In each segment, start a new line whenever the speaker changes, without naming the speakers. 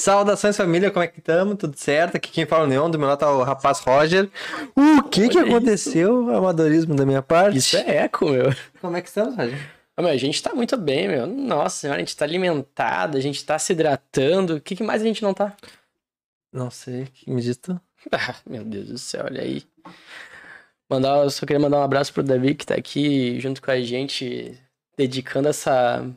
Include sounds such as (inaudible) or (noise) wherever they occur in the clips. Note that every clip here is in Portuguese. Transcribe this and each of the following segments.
Saudações família, como é que estamos? Tudo certo? Aqui quem fala é o Neon, do meu lado tá o rapaz Roger. O que que aconteceu? Amadorismo da minha parte.
Isso é eco, meu.
Como é que estamos, Roger?
Ah, meu, a gente tá muito bem, meu. Nossa senhora, a gente tá alimentado, a gente tá se hidratando. O que, que mais a gente não tá?
Não sei, que me diz tu? (laughs)
Ah, meu Deus do céu, olha aí. Mandar, eu só queria mandar um abraço pro Davi que tá aqui junto com a gente, dedicando essa,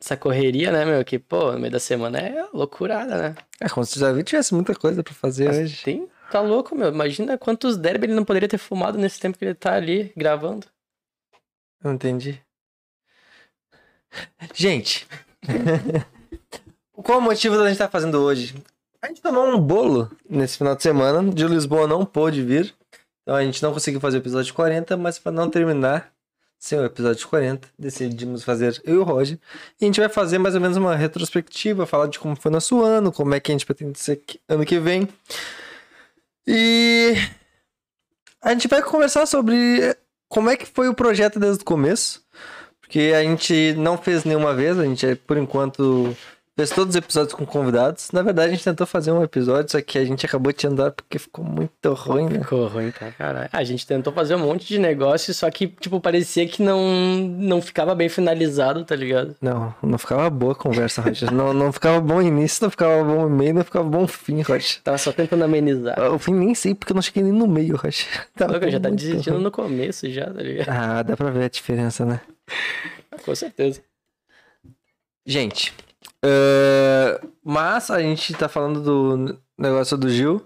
essa correria, né, meu? Que, pô, no meio da semana é loucurada, né?
É como se o Davi tivesse muita coisa pra fazer
Mas
hoje.
tem, tá louco, meu. Imagina quantos derby ele não poderia ter fumado nesse tempo que ele tá ali gravando.
Não entendi. Gente, (laughs) qual o motivo da gente estar fazendo hoje? A gente tomou um bolo nesse final de semana. De Lisboa não pôde vir. Então a gente não conseguiu fazer o episódio 40, mas para não terminar sem o episódio 40, decidimos fazer eu e o Roger. E a gente vai fazer mais ou menos uma retrospectiva, falar de como foi nosso ano, como é que a gente pretende ser ano que vem. E a gente vai conversar sobre como é que foi o projeto desde o começo. Porque a gente não fez nenhuma vez, a gente, por enquanto, fez todos os episódios com convidados. Na verdade, a gente tentou fazer um episódio, só que a gente acabou de andar porque ficou muito ruim, né?
Ficou ruim pra caralho. A gente tentou fazer um monte de negócio, só que, tipo, parecia que não, não ficava bem finalizado, tá ligado?
Não, não ficava boa a conversa, Roger. não, não ficava bom o início, não ficava bom o meio, não ficava bom fim, Roger.
Tava só tentando amenizar.
O fim nem sei, porque eu não cheguei nem no meio, Roger. Tava
Louco, já tá desistindo
ruim.
no começo já, tá ligado?
Ah, dá pra ver a diferença, né?
Com certeza.
Gente, eh, mas a gente tá falando do negócio do Gil.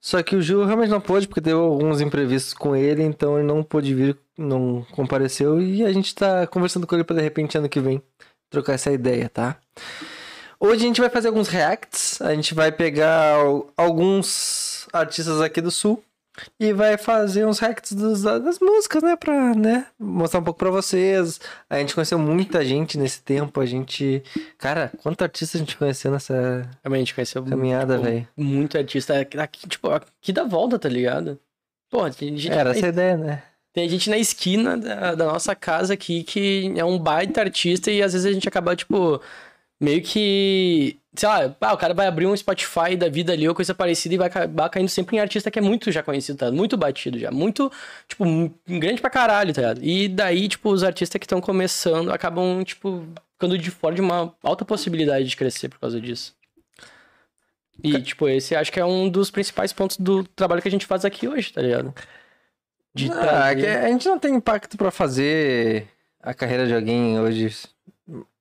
Só que o Gil realmente não pôde, porque teve alguns imprevistos com ele, então ele não pôde vir, não compareceu. E a gente tá conversando com ele pra de repente ano que vem trocar essa ideia, tá? Hoje a gente vai fazer alguns reacts, a gente vai pegar al- alguns artistas aqui do sul e vai fazer uns reacts dos- das músicas, né? Pra né, mostrar um pouco pra vocês. A gente conheceu muita gente nesse tempo, a gente. Cara, quanto artista a gente conheceu nessa
a gente conheceu
caminhada,
tipo,
velho?
muito artista aqui, tipo, aqui da volta, tá ligado? Tem gente,
Era
na,
essa ideia, né?
tem gente na esquina da, da nossa casa aqui que é um baita artista e às vezes a gente acaba, tipo, meio que. Sei lá, ah, o cara vai abrir um Spotify da vida ali ou coisa parecida e vai acabar caindo sempre em artista que é muito já conhecido, tá? Muito batido já. Muito, tipo, um- grande pra caralho, tá ligado? E daí, tipo, os artistas que estão começando acabam, tipo, ficando de fora de uma alta possibilidade de crescer por causa disso. E, tipo, esse acho que é um dos principais pontos do trabalho que a gente faz aqui hoje, tá ligado? De trazer-
que a gente não tem impacto pra fazer a carreira de alguém hoje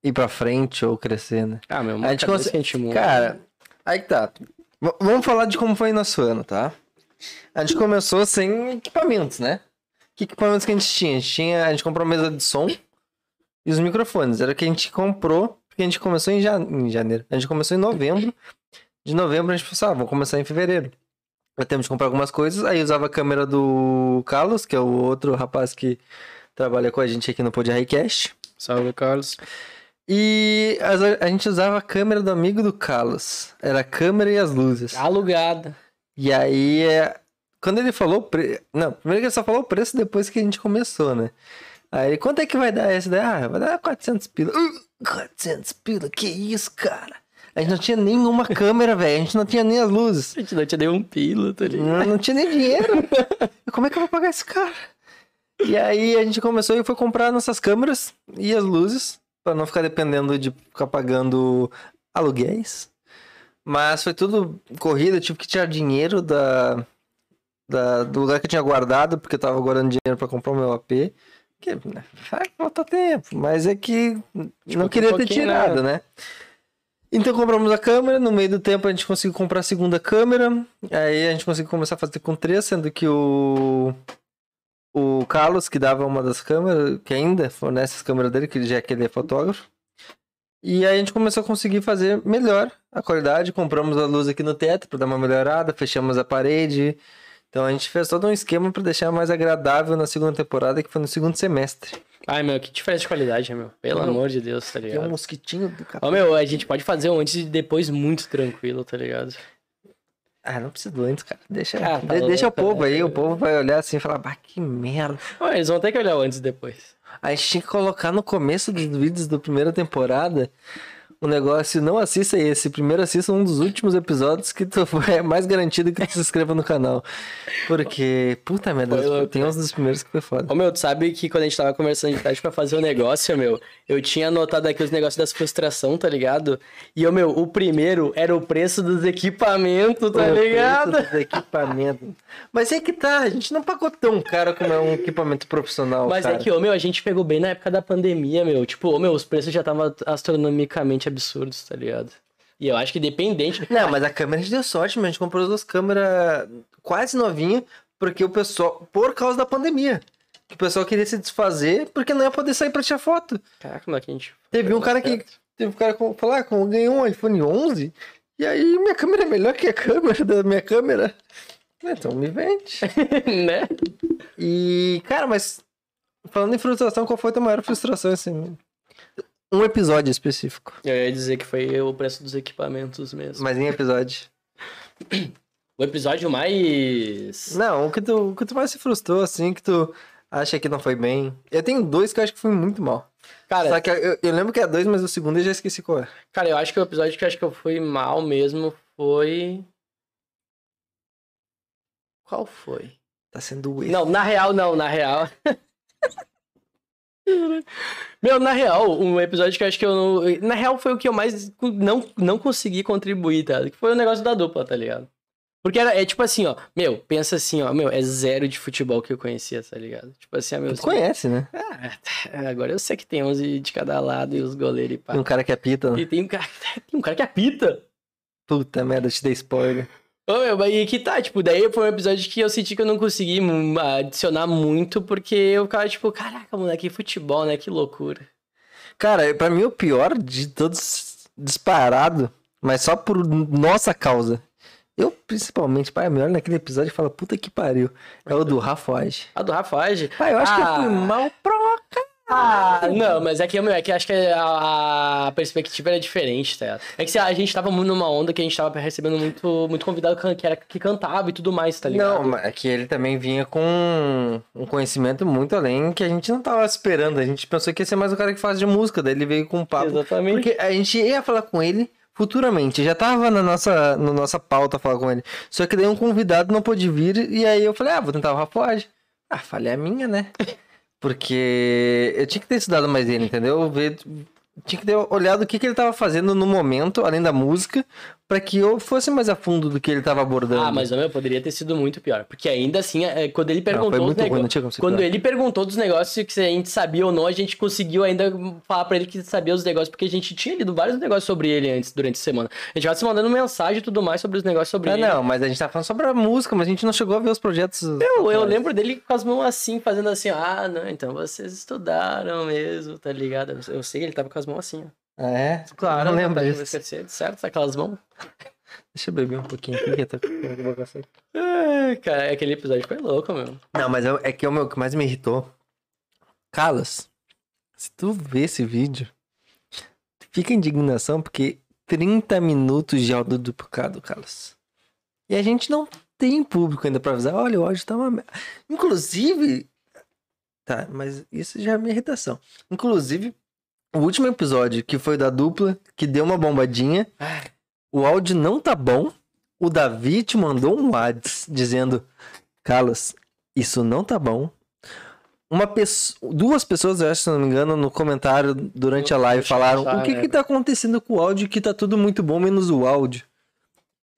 ir pra frente ou crescer, né?
Ah, meu,
a gente consegue-
a.
Cara, aí que tá. V- vamos falar de como foi nosso ano, tá? A gente começou sem equipamentos, né? Que equipamentos que a gente tinha? A gente, tinha, a gente comprou uma mesa de som e os microfones. Era o que a gente comprou, porque a gente começou em, ja- em janeiro. A gente começou em novembro. De novembro a gente pensou, ah, vamos começar em fevereiro. Já temos de comprar algumas coisas. Aí usava a câmera do Carlos, que é o outro rapaz que trabalha com a gente aqui no Pod Highcast.
Salve, Carlos.
E a, a gente usava a câmera do amigo do Carlos. Era a câmera e as luzes.
Alugada.
E aí, é, quando ele falou o preço. Não, primeiro que ele só falou o preço depois que a gente começou, né? Aí, ele, quanto é que vai dar essa daí? Ah, vai dar 400 pila. Uh, 400 pila, que isso, cara? A gente não tinha nenhuma (laughs) câmera, velho. A gente não tinha nem as luzes.
A gente não te deu um pila, tá ligado?
Não, não tinha nem dinheiro. (laughs) Como é que eu vou pagar esse cara? E aí a gente começou e foi comprar nossas câmeras e as luzes, para não ficar dependendo de ficar pagando aluguéis. Mas foi tudo corrida, tive que tirar dinheiro da, da- do lugar que eu tinha guardado, porque eu tava guardando dinheiro para comprar o meu AP. Que né, vai faltar tempo, mas é que não
Tipo,
queria
um
ter tirado,
né?
né? Então compramos a câmera, no meio do tempo a gente conseguiu comprar a segunda câmera, aí a gente conseguiu começar a fazer com três, sendo que o o Carlos, que dava uma das câmeras, que ainda fornece as câmeras dele, que já que ele é fotógrafo. E aí a gente começou a conseguir fazer melhor a qualidade, compramos a luz aqui no teto para dar uma melhorada, fechamos a parede. Então a gente fez todo um esquema para deixar mais agradável na segunda temporada, que foi no segundo semestre.
Ai, meu, que diferença de qualidade, meu? Pelo
Meu,
amor de Deus, tá
Tem um
ligado?
mosquitinho do
Ó,
capeta.
meu, a gente pode fazer um antes e depois muito tranquilo, tá ligado?
Ah, não precisa do antes, cara. Deixa,
Ah, tá
de- deixa o
louco,
povo
né?
aí, o povo vai olhar assim e falar, bah, que merda.
Ó, eles vão ter que olhar antes e depois.
A gente tinha que colocar no começo dos vídeos da primeira temporada um negócio, não assista esse. Primeiro assista um dos últimos episódios que tu (laughs) é mais garantido que tu se inscreva no canal. Porque, puta merda,
louco,
tem uns dos primeiros que foi foda.
Ô, meu, tu sabe que quando a gente tava conversando de tarde pra fazer o negócio, meu, eu tinha anotado aqui os negócios das frustração, tá ligado? E, ô, meu, o primeiro era o preço dos equipamentos, tá
O preço
ligado?
dos equipamentos. Mas é que tá, a gente não pagou tão caro como é um equipamento profissional,
Mas
cara.
é que, ô, meu, a gente pegou bem na época da pandemia, meu. Tipo, ô, meu, os preços já estavam astronomicamente absurdos, tá ligado? E eu acho que dependente.
Não, mas a câmera a gente deu sorte, mas a gente comprou as duas câmeras quase novinhas, porque o pessoal, por causa da pandemia, que o pessoal queria se desfazer porque não ia poder sair pra tirar foto.
Caraca, é que a gente.
Teve um cara que, teve um cara que falou, ah, ganhou um iPhone 11, e aí minha câmera é melhor que a câmera da minha câmera. Então me vende. (laughs)
né?
E, cara, mas falando em frustração, qual foi a tua maior frustração, assim? Um episódio específico.
Eu ia dizer que foi o preço dos equipamentos mesmo.
Mas em episódio.
O episódio mais.
Não, o que, tu, o que tu mais se frustrou, assim, que tu acha que não foi bem. Eu tenho dois que eu acho que foi muito mal.
Cara,
Só que eu, eu lembro que é dois, mas o segundo eu já esqueci qual é.
cara, eu acho que o episódio que eu acho que eu fui mal mesmo foi. Qual foi?
Tá sendo esse.
Não, na real, não, na real. (laughs) Meu, na real, um episódio que eu acho que eu não. Na real, foi o que eu mais não, não consegui contribuir, tá? Que foi o negócio da dupla, tá ligado? Porque era, é tipo assim, ó. Meu, pensa assim, ó. Meu, é zero de futebol que eu conhecia, tá ligado? Tipo assim, ó, meu.
Tu conhece, né?
Ah, agora eu sei que tem 11 de cada lado e os goleiros e pá.
Tem um cara que apita. né?
E tem um cara, (laughs) tem um cara que apita.
Puta merda, te dei spoiler.
Ô, meu, aí que tá, tipo, daí foi um episódio que eu senti que eu não consegui hum, adicionar muito, porque eu ficava, tipo, caraca, moleque, futebol, né? Que loucura.
Cara, pra mim o pior de todos disparado, mas só por nossa causa. Eu, principalmente, pai, me olha naquele episódio e fala, puta que pariu. É o do (laughs) Rafaage.
A do Rafage.
Pai, eu acho que eu
Ah.
fui mal pro
Ah, não, mas é que, meu, é que acho que a, a perspectiva era diferente, tá? ligado? É que se a gente tava muito numa onda que a gente tava recebendo muito, muito convidado que, era, que cantava e tudo mais, tá ligado?
Não, mas é que ele também vinha com um conhecimento muito além que a gente não tava esperando. A gente pensou que ia ser mais o cara que faz de música, daí ele veio com um papo.
Exatamente.
Porque a gente ia falar com ele futuramente, já tava na nossa, na nossa pauta falar com ele. Só que daí um convidado não pôde vir e aí eu falei, ah, vou tentar o Rafaage. Ah, falha a minha, né? Porque eu tinha que ter estudado mais ele, entendeu? Ver, tinha que ter olhado o que, que ele tava fazendo no momento, além da música, pra que eu fosse mais a fundo do que ele tava abordando.
Ah, mas meu, poderia ter sido muito pior. Porque ainda assim, é, quando ele perguntou
ruim,
nego-
não ser
Quando ele perguntou dos negócios que se a gente sabia ou não, a gente conseguiu ainda falar pra ele que sabia os negócios, porque a gente tinha lido vários negócios sobre ele antes, durante a semana. A gente vai se mandando mensagem e tudo mais sobre os negócios sobre
Ah,
ele.
não, mas a gente tá falando sobre a música, mas a gente não chegou a ver os projetos.
Eu, eu lembro dele com as mãos assim, fazendo assim, ah, não, então vocês estudaram mesmo, tá ligado? Eu, eu sei que ele tava com as mãos assim, ó.
Ah, é?
Claro,
não lembro
tá
disso.
esquecer, certo? Aquelas mãos. (laughs)
Deixa eu beber um pouquinho aqui, que eu tô com boca seca.
Ai, cara, aquele episódio foi louco, meu.
Não, mas é, é que é o meu que mais me irritou. Carlos, se tu vê esse vídeo, fica indignação porque 30 minutos de áudio duplicado, Carlos. E a gente não tem público ainda pra avisar, olha, o áudio tá uma merda. Inclusive. Tá, mas isso já é minha irritação. Inclusive, o último episódio, que foi da dupla, que deu uma bombadinha, o áudio não tá bom. O Davi te mandou um WhatsApp dizendo: Carlos, isso não tá bom. Uma pessoa, duas pessoas, eu acho, se não me engano, no comentário durante a live falaram: o que
né?
que tá acontecendo com o áudio que tá tudo muito bom menos o áudio?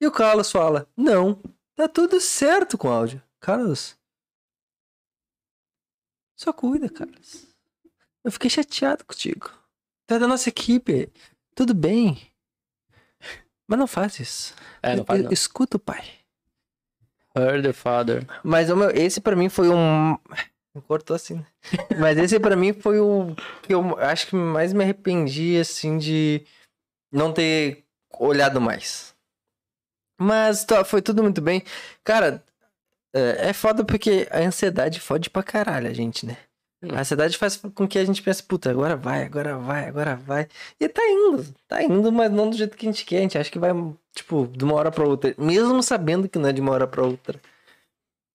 E o Carlos fala: não, tá tudo certo com o áudio. Carlos, só cuida, Carlos. Eu fiquei chateado contigo. É da nossa equipe. Tudo bem. Mas não faz isso.
É, não faz não.
Escuta o pai.
Heard the father.
Mas meu, esse pra mim foi um. Cortou assim, né? Mas esse pra mim foi o que eu acho que mais me arrependi, assim, de não ter olhado mais. Mas tá, foi tudo muito bem. Cara, é, é foda porque a ansiedade fode pra caralho a gente, né? A ansiedade faz com que a gente pense, puta, agora vai, agora vai, agora vai. E tá indo, tá indo, mas não do jeito que a gente quer. A gente acha que vai, tipo, de uma hora pra outra. Mesmo sabendo que não é de uma hora pra outra.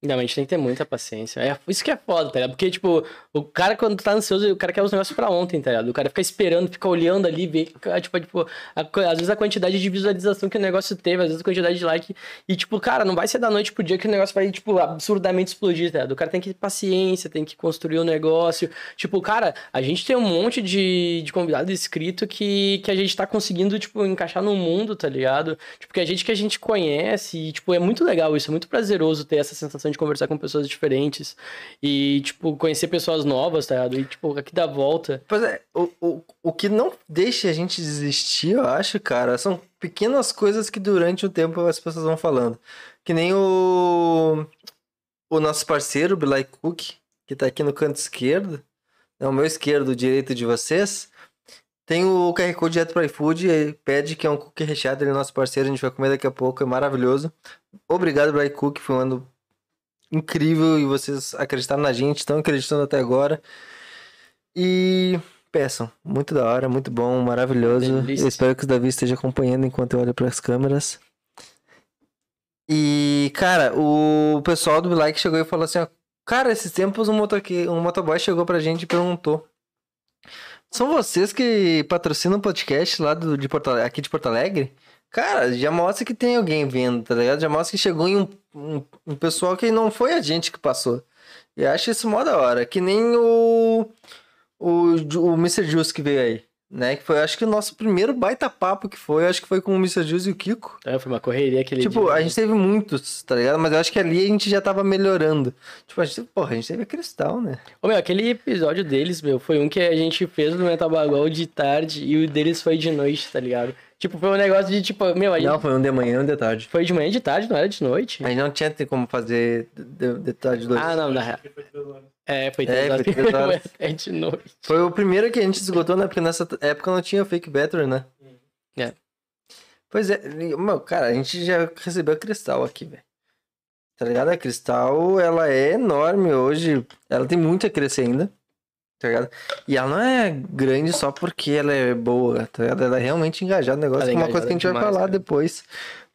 Não, a gente tem que ter muita paciência. É isso que é foda, tá ligado? Porque, tipo, o cara, quando tá ansioso, o cara quer os negócios pra ontem, tá ligado? O cara fica esperando, fica olhando ali, vê, tipo, tipo a, às vezes a quantidade de visualização que o negócio teve, às vezes a quantidade de like. E, tipo, cara, não vai ser da noite pro dia que o negócio vai, tipo, absurdamente explodir, tá ligado? O cara tem que ter paciência, tem que construir o um negócio. Tipo, cara, a gente tem um monte de, de convidado inscrito que, que a gente tá conseguindo, tipo, encaixar no mundo, tá ligado? Tipo, que a gente que a gente conhece e, tipo, é muito legal isso, é muito prazeroso ter essa sensação de conversar com pessoas diferentes e, tipo, conhecer pessoas novas, tá ligado? E, tipo, aqui dá volta.
Pois é, o, o, o que não deixa a gente desistir, eu acho, cara, são pequenas coisas que durante o tempo as pessoas vão falando. Que nem o, o nosso parceiro, Billy Cook, que tá aqui no canto esquerdo, é o meu esquerdo, o direito de vocês. Tem o QR Code direto para iFood, pede que é um cookie recheado, ele é nosso parceiro, a gente vai comer daqui a pouco, é maravilhoso. Obrigado, Bry Cook, foi um ano incrível e vocês acreditaram na gente, estão acreditando até agora. E peçam, muito da hora, muito bom, maravilhoso. Eu espero que o Davi esteja acompanhando enquanto eu olho para as câmeras. E, cara, o pessoal do Like chegou e falou assim: ó, Cara, esses tempos um, motoque... um motoboy chegou pra gente e perguntou. São vocês que patrocinam o podcast lá do, de Porto, aqui de Porto Alegre? Cara, já mostra que tem alguém vendo, tá ligado? Já mostra que chegou em um, um, um pessoal que não foi a gente que passou. E acho isso mó da hora. Que nem o. O, o Mr. Juice que veio aí né? Que foi, acho que o nosso primeiro baita papo que foi, acho que foi com o Mr. Juice e o Kiko.
É, foi uma correria aquele
Tipo,
dia.
a gente teve muitos, tá ligado? Mas eu acho que ali a gente já tava melhorando. Tipo, a gente, porra, a gente teve a Cristal, né?
Ô, meu, aquele episódio deles, meu, foi um que a gente fez no Metal Bagol de tarde e o deles foi de noite, tá ligado? Tipo, foi um negócio de, tipo, meu, aí.
Não, foi um de manhã e um de tarde.
Foi de manhã e de tarde, não era de noite?
Aí não tinha como fazer de, de tarde dois.
Ah, não, na real. É, foi três é, horas. Foi, três horas. (laughs) é de noite.
Foi o primeiro que a gente esgotou, né? Porque nessa época não tinha fake battery, né?
É.
Pois é, meu, cara, a gente já recebeu a Cristal aqui, velho. Tá ligado? A Cristal, ela é enorme hoje. Ela tem muito a crescer ainda tá ligado? E ela não é grande só porque ela é boa, tá ligado? Ela é realmente engajada no negócio, é uma coisa que a gente demais, vai falar cara. depois.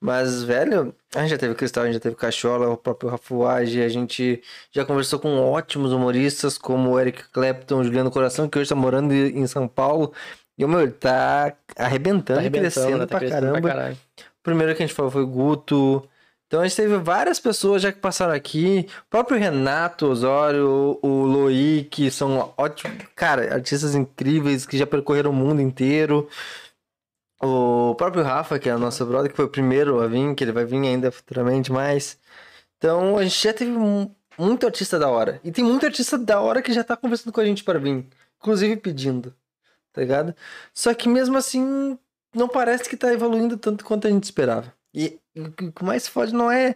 Mas, velho, a gente já teve Cristal, a gente já teve Cachola, o próprio Rafuage, a gente já conversou com ótimos humoristas como o Eric Clapton, Juliano Coração, que hoje tá morando em São Paulo. E o meu, ele tá arrebentando, tá arrebentando crescendo, tá pra, crescendo caramba. pra caramba. O primeiro que a gente falou foi o Guto, então a gente teve várias pessoas já que passaram aqui. O próprio Renato Osório, o que são ótimos, cara, artistas incríveis que já percorreram o mundo inteiro. O próprio Rafa, que é o nosso brother, que foi o primeiro a vir, que ele vai vir ainda futuramente mais. Então a gente já teve muito artista da hora. E tem muito artista da hora que já tá conversando com a gente para vir. Inclusive pedindo. Tá ligado? Só que mesmo assim, não parece que tá evoluindo tanto quanto a gente esperava. E o que mais fode não é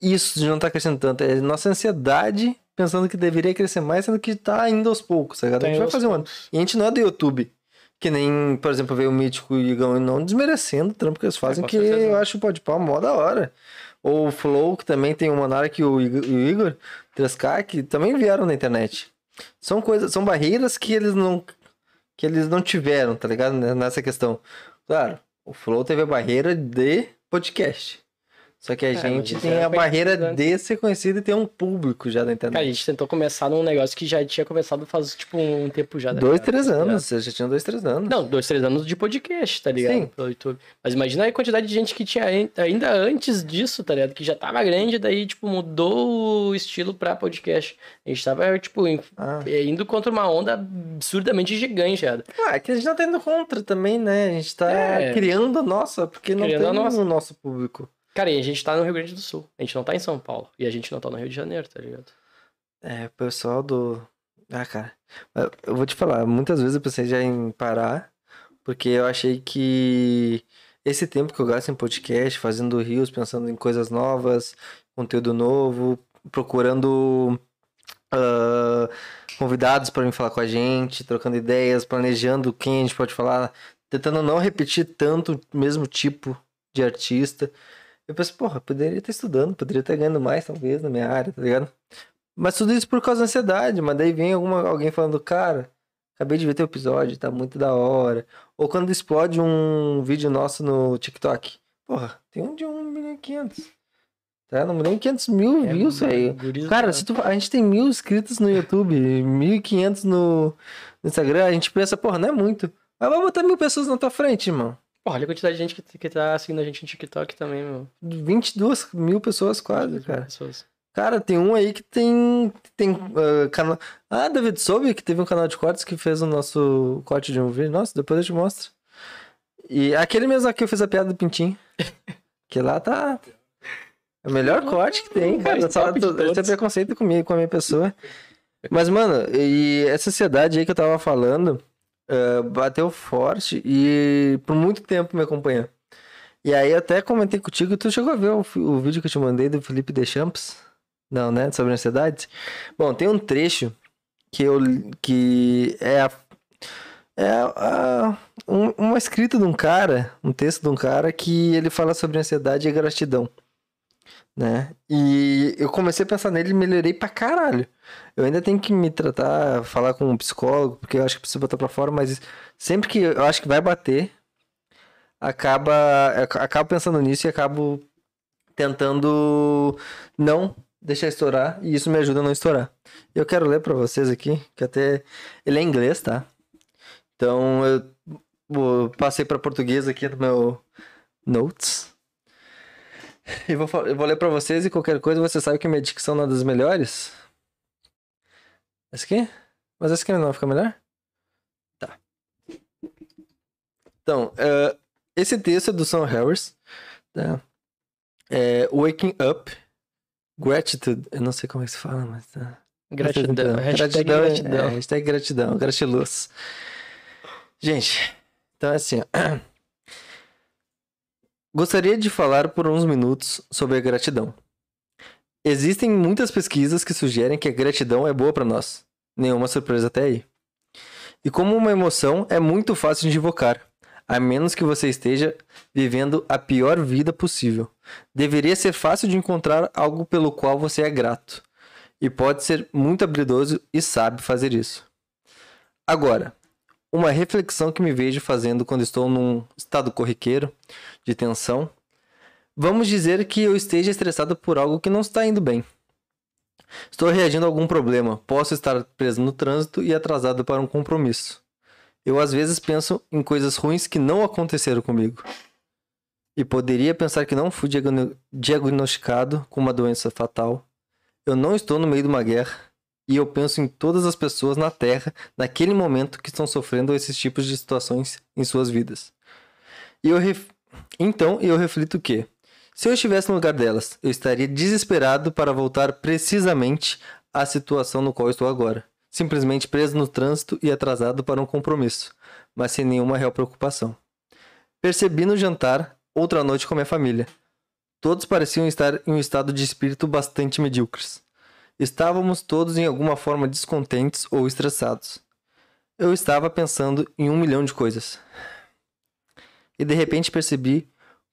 isso de não estar tá crescendo tanto, é nossa ansiedade pensando que deveria crescer mais, sendo que tá indo aos poucos, tá ligado? a gente vai fazer um ano. E a gente não é do YouTube. Que nem, por exemplo, veio o Mítico e o Igão não desmerecendo o trampo que eles fazem, é, que eu acho o pode pau mó da hora. Ou o Flow, que também tem o Monark e o Igor 3K, que também vieram na internet. São coisas, são barreiras que eles não que eles não tiveram, tá ligado? Nessa questão. Claro, o Flow teve a barreira de podcast. Só que a é, gente tem a barreira de ser conhecido e ter um público já da internet.
Cara, a gente tentou começar num negócio que já tinha começado faz, tipo, um tempo já.
Tá dois, três anos. Você já tinha dois, três anos.
Não, dois, três anos de podcast, tá ligado? Sim. Pelo YouTube. Mas imagina a quantidade de gente que tinha ainda antes disso, tá ligado? Que já tava grande, daí, tipo, mudou o estilo pra podcast. A gente tava, tipo, ah. É, indo contra uma onda absurdamente gigante, já.
Ah, é que a gente não tá indo contra também, né? A gente tá é. criando a nossa, porque não criando tem o nosso público.
Cara, e a gente tá no Rio Grande do Sul. A gente não tá em São Paulo. E a gente não tá no Rio de Janeiro, tá ligado?
É, o pessoal do. Ah, cara. Eu vou te falar, muitas vezes eu pensei já em parar, porque eu achei que esse tempo que eu gasto em podcast, fazendo rios, pensando em coisas novas, conteúdo novo, procurando uh, convidados para vir falar com a gente, trocando ideias, planejando quem a gente pode falar, tentando não repetir tanto o mesmo tipo de artista. Eu penso, porra, poderia estar estudando, poderia estar ganhando mais, talvez, na minha área, tá ligado? Mas tudo isso por causa da ansiedade, mas daí vem alguma, alguém falando, cara, acabei de ver teu episódio, tá muito da hora. Ou quando explode um vídeo nosso no TikTok. Porra, tem um de 1 milhão e 500. Tá? Não nem 500 mil
É,
views aí. Cara,
da-
se tu, a gente tem mil inscritos no YouTube, 1.500 no, no Instagram, a gente pensa, porra, não é muito. Mas vai botar mil pessoas na tua frente, irmão.
Olha a quantidade de gente que, que tá seguindo a gente no TikTok também, meu.
22 mil pessoas quase, cara.
Pessoas.
Cara, tem um aí que tem. tem ah, canal. Ah, David soube que teve um canal de cortes que fez o nosso corte de um vídeo. Nossa, depois eu te mostro. E aquele mesmo aqui eu fiz a piada do Pintinho. (laughs) que lá tá. É o melhor corte que tem, cara. Só,
de
tu- esse é preconceito comigo, com a minha pessoa. Mas, mano, e essa ansiedade aí que eu tava falando ah, bateu forte e por muito tempo me acompanhou. E aí até comentei contigo, tu chegou a ver o, o vídeo que eu te mandei do Felipe Deschamps? Não, né? Sobre ansiedade? Bom, tem um trecho que eu que é a, é a, um, uma escrita de um cara, um texto de um cara que ele fala sobre ansiedade e gratidão, né? E eu comecei a pensar nele e melhorei pra caralho. Eu ainda tenho que me tratar, falar com um psicólogo, porque eu acho que preciso botar pra fora, mas sempre que eu acho que vai bater, acaba acabo pensando nisso e acabo tentando não deixar estourar e isso me ajuda a não estourar. Eu quero ler pra vocês aqui, que até ele é inglês, tá? Então eu passei pra português aqui no meu notes. (laughs) E vou, eu vou ler pra vocês e qualquer coisa você sabe que minha dicção não é das melhores. Essa aqui? Mas essa aqui não fica melhor? Tá. Então, eh, esse texto é do Sam Harris, tá? É Waking Up, Gratitude. Eu não sei como é que se fala, mas tá.
Gratidão. Hashtag
Gratidão,
gratidão.
É, hashtag gratidão, gratiluz. Gente, então é assim, ó. (clears throat) Gostaria de falar por uns minutos sobre a gratidão. Existem muitas pesquisas que sugerem que a gratidão é boa para nós. Nenhuma surpresa até aí. E como uma emoção é muito fácil de invocar, a menos que você esteja vivendo a pior vida possível. Deveria ser fácil de encontrar algo pelo qual você é grato. E pode ser muito habilidoso e sabe fazer isso. Agora, uma reflexão que me vejo fazendo quando estou num estado corriqueiro de tensão. Vamos dizer que eu esteja estressado por algo que não está indo bem. Estou reagindo a algum problema, posso estar preso no trânsito e atrasado para um compromisso. Eu às vezes penso em coisas ruins que não aconteceram comigo. E poderia pensar que não fui diagno- diagnosticado com uma doença fatal. Eu não estou no meio de uma guerra e eu penso em todas as pessoas na Terra naquele momento que estão sofrendo esses tipos de situações em suas vidas. E eu ref... Então eu reflito que, se eu estivesse no lugar delas, eu estaria desesperado para voltar precisamente à situação no qual estou agora. Simplesmente preso no trânsito e atrasado para um compromisso, mas sem nenhuma real preocupação. Percebi no jantar, outra noite com minha família. Todos pareciam estar em um estado de espírito bastante medíocres. Estávamos todos em alguma forma descontentes ou estressados. Eu estava pensando em um milhão de coisas. E de repente percebi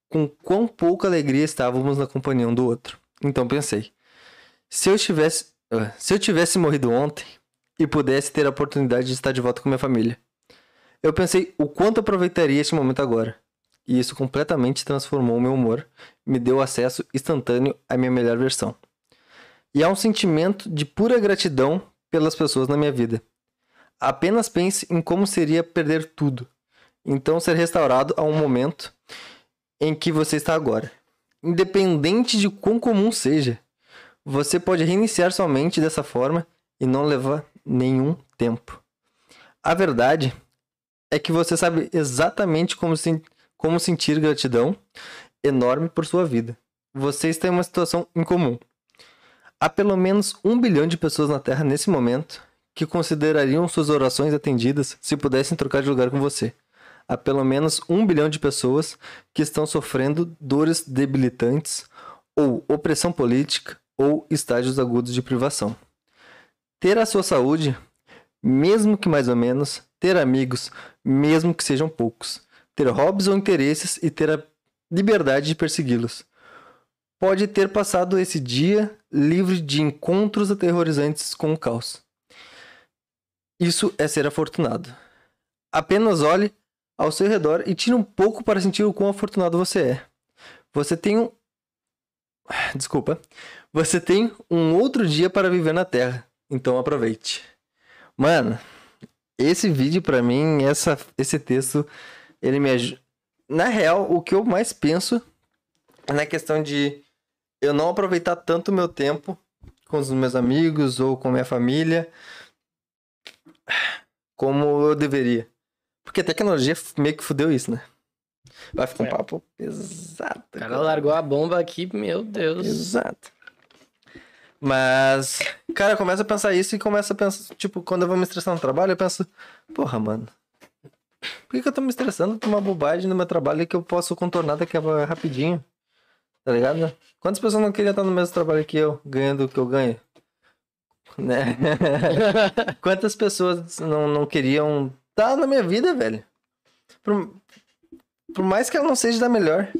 com quão pouca alegria estávamos na companhia um do outro. Então pensei: se eu tivesse, ah, se eu tivesse morrido ontem e pudesse ter a oportunidade de estar de volta com minha família. Eu pensei o quanto aproveitaria este momento agora. E isso completamente transformou meu humor, me deu acesso instantâneo à minha melhor versão. E há um sentimento de pura gratidão pelas pessoas na minha vida. Apenas pense em como seria perder tudo, então ser restaurado a um momento em que você está agora. Independente de quão comum seja, você pode reiniciar sua mente dessa forma e não levar nenhum tempo. A verdade é que você sabe exatamente como, sen- como sentir gratidão enorme por sua vida. Você está em uma situação incomum. Há pelo menos um bilhão de pessoas na Terra nesse momento que considerariam suas orações atendidas se pudessem trocar de lugar com você. Há pelo menos um bilhão de pessoas que estão sofrendo dores debilitantes ou opressão política ou estágios agudos de privação. Ter a sua saúde, mesmo que mais ou menos, ter amigos, mesmo que sejam poucos, ter hobbies ou interesses e ter a liberdade de persegui-los. Pode ter passado esse dia livre de encontros aterrorizantes com o caos. Isso é ser afortunado. Apenas olhe ao seu redor e tire um pouco para sentir o quão afortunado você é. Você tem um (sighs) Desculpa. Você tem um outro dia para viver na Terra. Então aproveite. Mano, esse vídeo pra mim, essa, esse texto, ele me ajuda. Na real, o que eu mais penso é na questão de eu não aproveitar tanto meu tempo com os meus amigos ou com minha família como eu deveria. Porque a tecnologia meio que fudeu isso, né? Vai ficar um
É.
papo pesado.
O cara largou a bomba aqui, meu Deus.
Exato. Mas, cara, eu começo a pensar isso e começo a pensar, tipo, quando eu vou me estressar no trabalho, eu penso, porra, mano, por que, que eu tô me estressando por uma bobagem no meu trabalho que eu posso contornar daqui a rapidinho? Tá ligado? Quantas pessoas não queriam estar no mesmo trabalho que eu, ganhando o que eu ganho? Né? (laughs) Quantas pessoas não, não queriam estar na minha vida, velho? Por, por mais que ela não seja da melhor,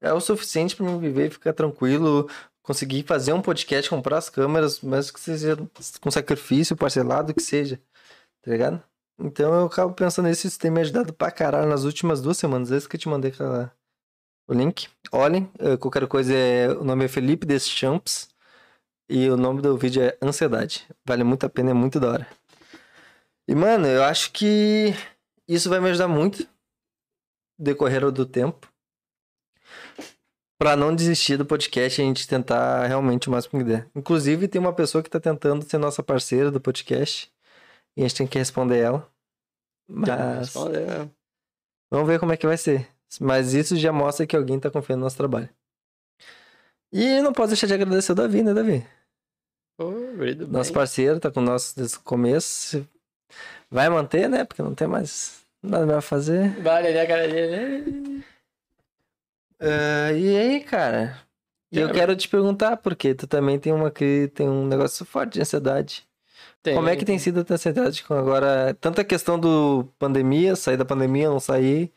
é o suficiente pra mim viver e ficar tranquilo, conseguir fazer um podcast, comprar as câmeras, mas que seja com sacrifício, parcelado, que seja. Tá ligado? Então eu acabo pensando nisso, isso tem me ajudado pra caralho nas últimas duas semanas, desde que eu te mandei aquela... o link. Olhem, eh, qualquer coisa é. O nome é Felipe Deschamps. E o nome do vídeo é Ansiedade. Vale muito a pena, é muito da hora. E, mano, eu acho que isso vai me ajudar muito decorrer do tempo. Pra não desistir do podcast e a gente tentar realmente o máximo que der. Inclusive, tem uma pessoa que tá tentando ser nossa parceira do podcast. E a gente tem que responder ela. Mas.
Respondeu.
Vamos ver como é que vai ser. Mas isso já mostra que alguém tá confiando no nosso trabalho. E não posso deixar de agradecer o Davi, né, Davi?
Pô, muito
Nosso
bem.
parceiro, tá com nós desde o começo. Vai manter, né? Porque não tem mais nada mais a fazer.
Vale a cara.
Ah, e aí, cara? E eu quero te perguntar, porque tu também tem uma tem um negócio forte de ansiedade. Como é que tem sido a tua ansiedade com agora? Tanta questão do pandemia, sair da pandemia, não sair.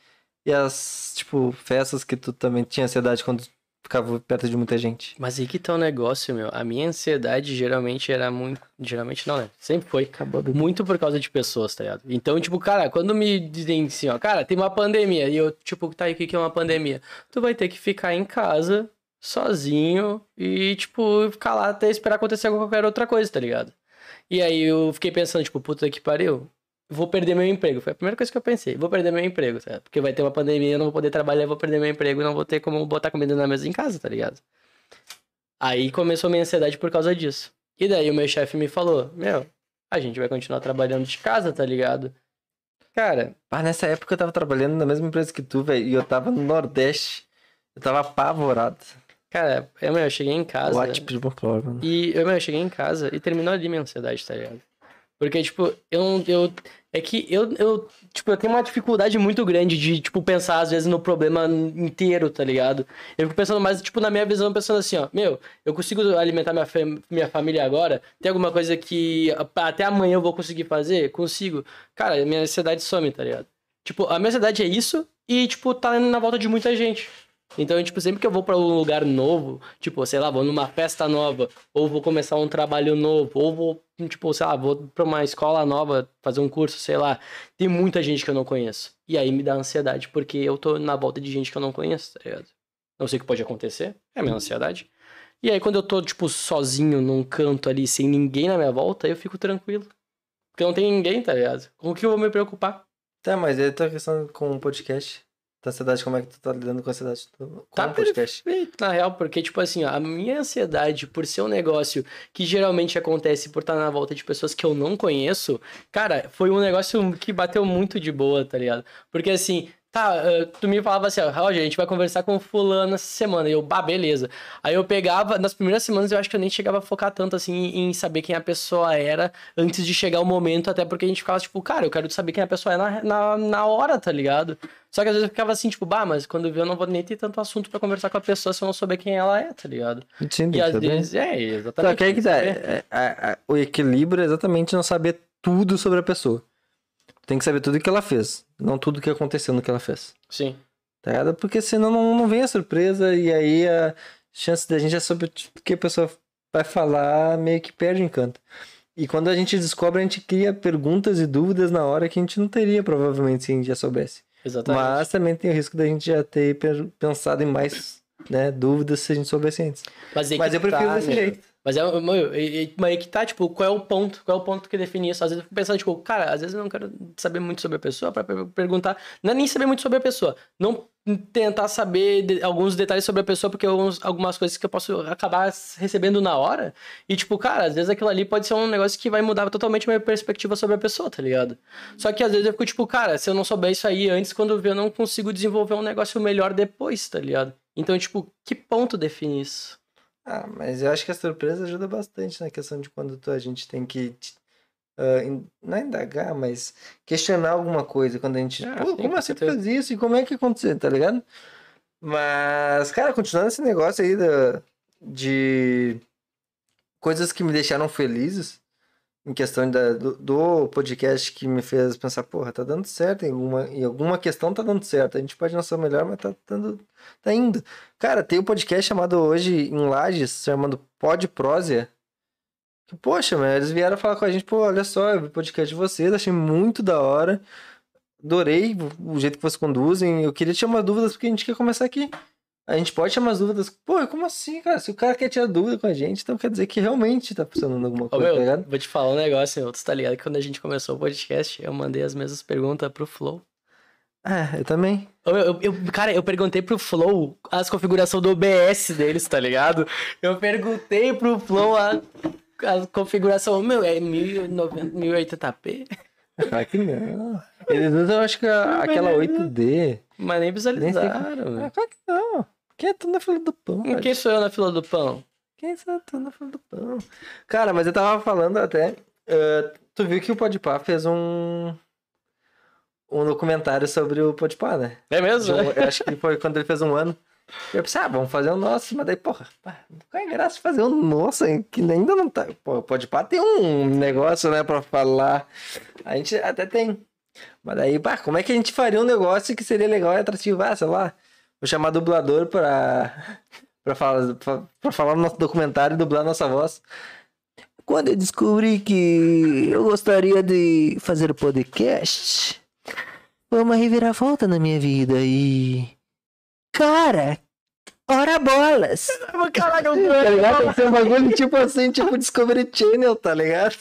E as, tipo, festas que tu também tinha ansiedade quando ficava perto de muita gente.
Mas aí que tá o negócio, meu. A minha ansiedade geralmente era muito. Geralmente não, né? Sempre foi.
Acabou do...
Muito por causa de pessoas, tá ligado? Então, tipo, cara, quando me dizem assim, ó, cara, tem uma pandemia, e eu, tipo, tá aí, o que que é uma pandemia? Tu vai ter que ficar em casa, sozinho, e, tipo, ficar lá até esperar acontecer qualquer outra coisa, tá ligado? E aí eu fiquei pensando, tipo, puta que pariu, vou perder meu emprego. Foi a primeira coisa que eu pensei, vou perder meu emprego, ligado? Porque vai ter uma pandemia, eu não vou poder trabalhar, vou perder meu emprego, e não vou ter como botar comida na mesa em casa, tá ligado? Aí começou a minha ansiedade por causa disso. E daí o meu chefe me falou, meu, a gente vai continuar trabalhando de casa, tá ligado? Cara,
Ah, nessa época eu tava trabalhando na mesma empresa que tu, velho, e eu tava no Nordeste. Eu tava apavorado.
cara, eu, meu, eu cheguei em casa.
What people for, mano.
E eu, meu, eu cheguei em casa e terminou ali minha ansiedade, tá ligado? Porque, tipo, eu não. Eu, é que eu, eu, tipo, eu tenho uma dificuldade muito grande de, tipo, pensar, às vezes, no problema inteiro, tá ligado? Eu fico pensando mais, tipo, na minha visão, pensando assim, ó, meu, eu consigo alimentar minha, minha família agora? Tem alguma coisa que até amanhã eu vou conseguir fazer? Consigo. Cara, minha ansiedade some, tá ligado? Tipo, a minha ansiedade é isso e, tipo, tá na volta de muita gente. Então, tipo, sempre que eu vou pra um lugar novo, tipo, sei lá, vou numa festa nova, ou vou começar um trabalho novo, ou vou, tipo, sei lá, vou pra uma escola nova, fazer um curso, sei lá, tem muita gente que eu não conheço. E aí me dá ansiedade, porque eu tô na volta de gente que eu não conheço, tá ligado? Não sei o que pode acontecer, é a minha ansiedade. E aí, quando eu tô, tipo, sozinho num canto ali, sem ninguém na minha volta, eu fico tranquilo. Porque não tem ninguém, tá ligado? Com o que eu vou me preocupar?
Tá, mas aí tua questão com o podcast. Tua ansiedade, como é que tu tá lidando com a ansiedade do-
Tá
podcast?
perfeito, na real, porque, tipo assim, ó, a minha ansiedade por ser um negócio que geralmente acontece por estar na volta de pessoas que eu não conheço, cara, foi um negócio que bateu muito de boa, tá ligado? Porque assim, tá, ah, tu me falava assim, ó, Roger, a gente vai conversar com fulano essa semana. E eu, bah, beleza. Aí eu pegava, nas primeiras semanas eu acho que eu nem chegava a focar tanto assim em saber quem a pessoa era antes de chegar o momento, até porque a gente ficava tipo, cara, eu quero saber quem a pessoa é na, na, na hora, tá ligado? Só que às vezes eu ficava assim, tipo, bah, mas quando eu ver eu não vou nem ter tanto assunto pra conversar com a pessoa se eu não souber quem ela é, tá ligado?
Sim,
E às vezes, é, exatamente.
Só que aí que tá. é- é- é- o equilíbrio é exatamente não saber tudo sobre a pessoa. Tem que saber tudo o que ela fez, não tudo o que aconteceu no que ela fez.
Sim.
Tá? Porque senão não, não vem a surpresa e aí a chance da gente já saber o que a pessoa vai falar meio que perde o encanto. E quando a gente descobre, a gente cria perguntas e dúvidas na hora que a gente não teria, provavelmente, se a gente já soubesse.
Exatamente.
Mas também tem o risco da gente já ter pensado em mais né, dúvidas se a gente soubesse antes.
Mas, aí
Mas eu prefiro
tá,
desse
né?
jeito.
Mas é, mas aí que tá, tipo, qual é o ponto? Qual é o ponto que define isso? Às vezes eu fico pensando, tipo, cara, às vezes eu não quero saber muito sobre a pessoa per- perguntar. Não é nem saber muito sobre a pessoa. Não tentar saber de- alguns detalhes sobre a pessoa, porque alguns, algumas coisas que eu posso acabar recebendo na hora. E, tipo, cara, às vezes aquilo ali pode ser um negócio que vai mudar totalmente minha perspectiva sobre a pessoa, tá ligado? Só que às vezes eu fico, tipo, cara, se eu não souber isso aí antes, quando eu ver, eu não consigo desenvolver um negócio melhor depois, tá ligado? Então, tipo, que ponto define isso?
Ah, mas eu acho que a surpresa ajuda bastante na questão de quando tu- a gente tem que. ah, in- não é indagar, mas questionar alguma coisa. Quando a gente.
Ah,
Pô, como
com
assim fez isso? E como é que aconteceu, tá ligado? Mas, cara, continuando esse negócio aí da, de coisas que me deixaram felizes, em questão da, do, do podcast que me fez pensar, porra, tá dando certo, em alguma, em alguma questão tá dando certo. A gente pode não ser o melhor, mas tá dando. Tá indo. Cara, tem um podcast chamado hoje em Lages, chamado Pod Prósia. Que, poxa, mano, eles vieram falar com a gente, pô, olha só, eu vi o podcast de vocês, achei muito da hora. Adorei o jeito que vocês conduzem. Eu queria tirar umas dúvidas porque a gente quer começar aqui. A gente pode tirar umas dúvidas. Pô, como assim, cara? Se o cara quer tirar dúvida com a gente, então quer dizer que realmente tá funcionando alguma
Ô,
coisa,
meu,
tá ligado?
vou te falar um negócio, meu. Tu tá ligado que quando a gente começou o podcast, eu mandei as mesmas perguntas pro Flow.
É, eu também.
Ô, meu, Eu, eu- cara, eu perguntei pro Flow as configurações do OBS deles, tá ligado? Eu perguntei pro Flow a, a configuração. Meu, é 1090, 1080p?
Claro que não. Eles usam, acho que a- aquela 8D.
Mas nem
Nem sei
visualizaram,
Ah, claro que não. Quem é tu na fila do pão? cara?
Quem sou eu na fila do pão?
Quem é tu na fila do pão? Cara, mas eu tava falando até. eh, tu viu que o Podpah fez um. Um documentário sobre o Podpah, né?
É mesmo?
um- eu acho que foi quando ele fez um ano. Eu pensei, ah, vamos fazer o nosso, mas daí, porra, qual é graça fazer o nosso, hein? Que ainda não tá. Pô, pode pá, tem um negócio, né, pra falar. A gente até tem. Mas daí, pá, como é que a gente faria um negócio que seria legal e atrativo? Ah, sei lá, vou chamar dublador pra, pra, falar, pra, pra falar no nosso documentário e dublar nossa voz. Quando eu descobri que eu gostaria de fazer podcast, foi uma reviravolta na minha vida e. Cara, ora bolas!
Caraca,
Tá ligado? Tem que ser um bagulho tipo assim, tipo Discovery Channel, tá ligado?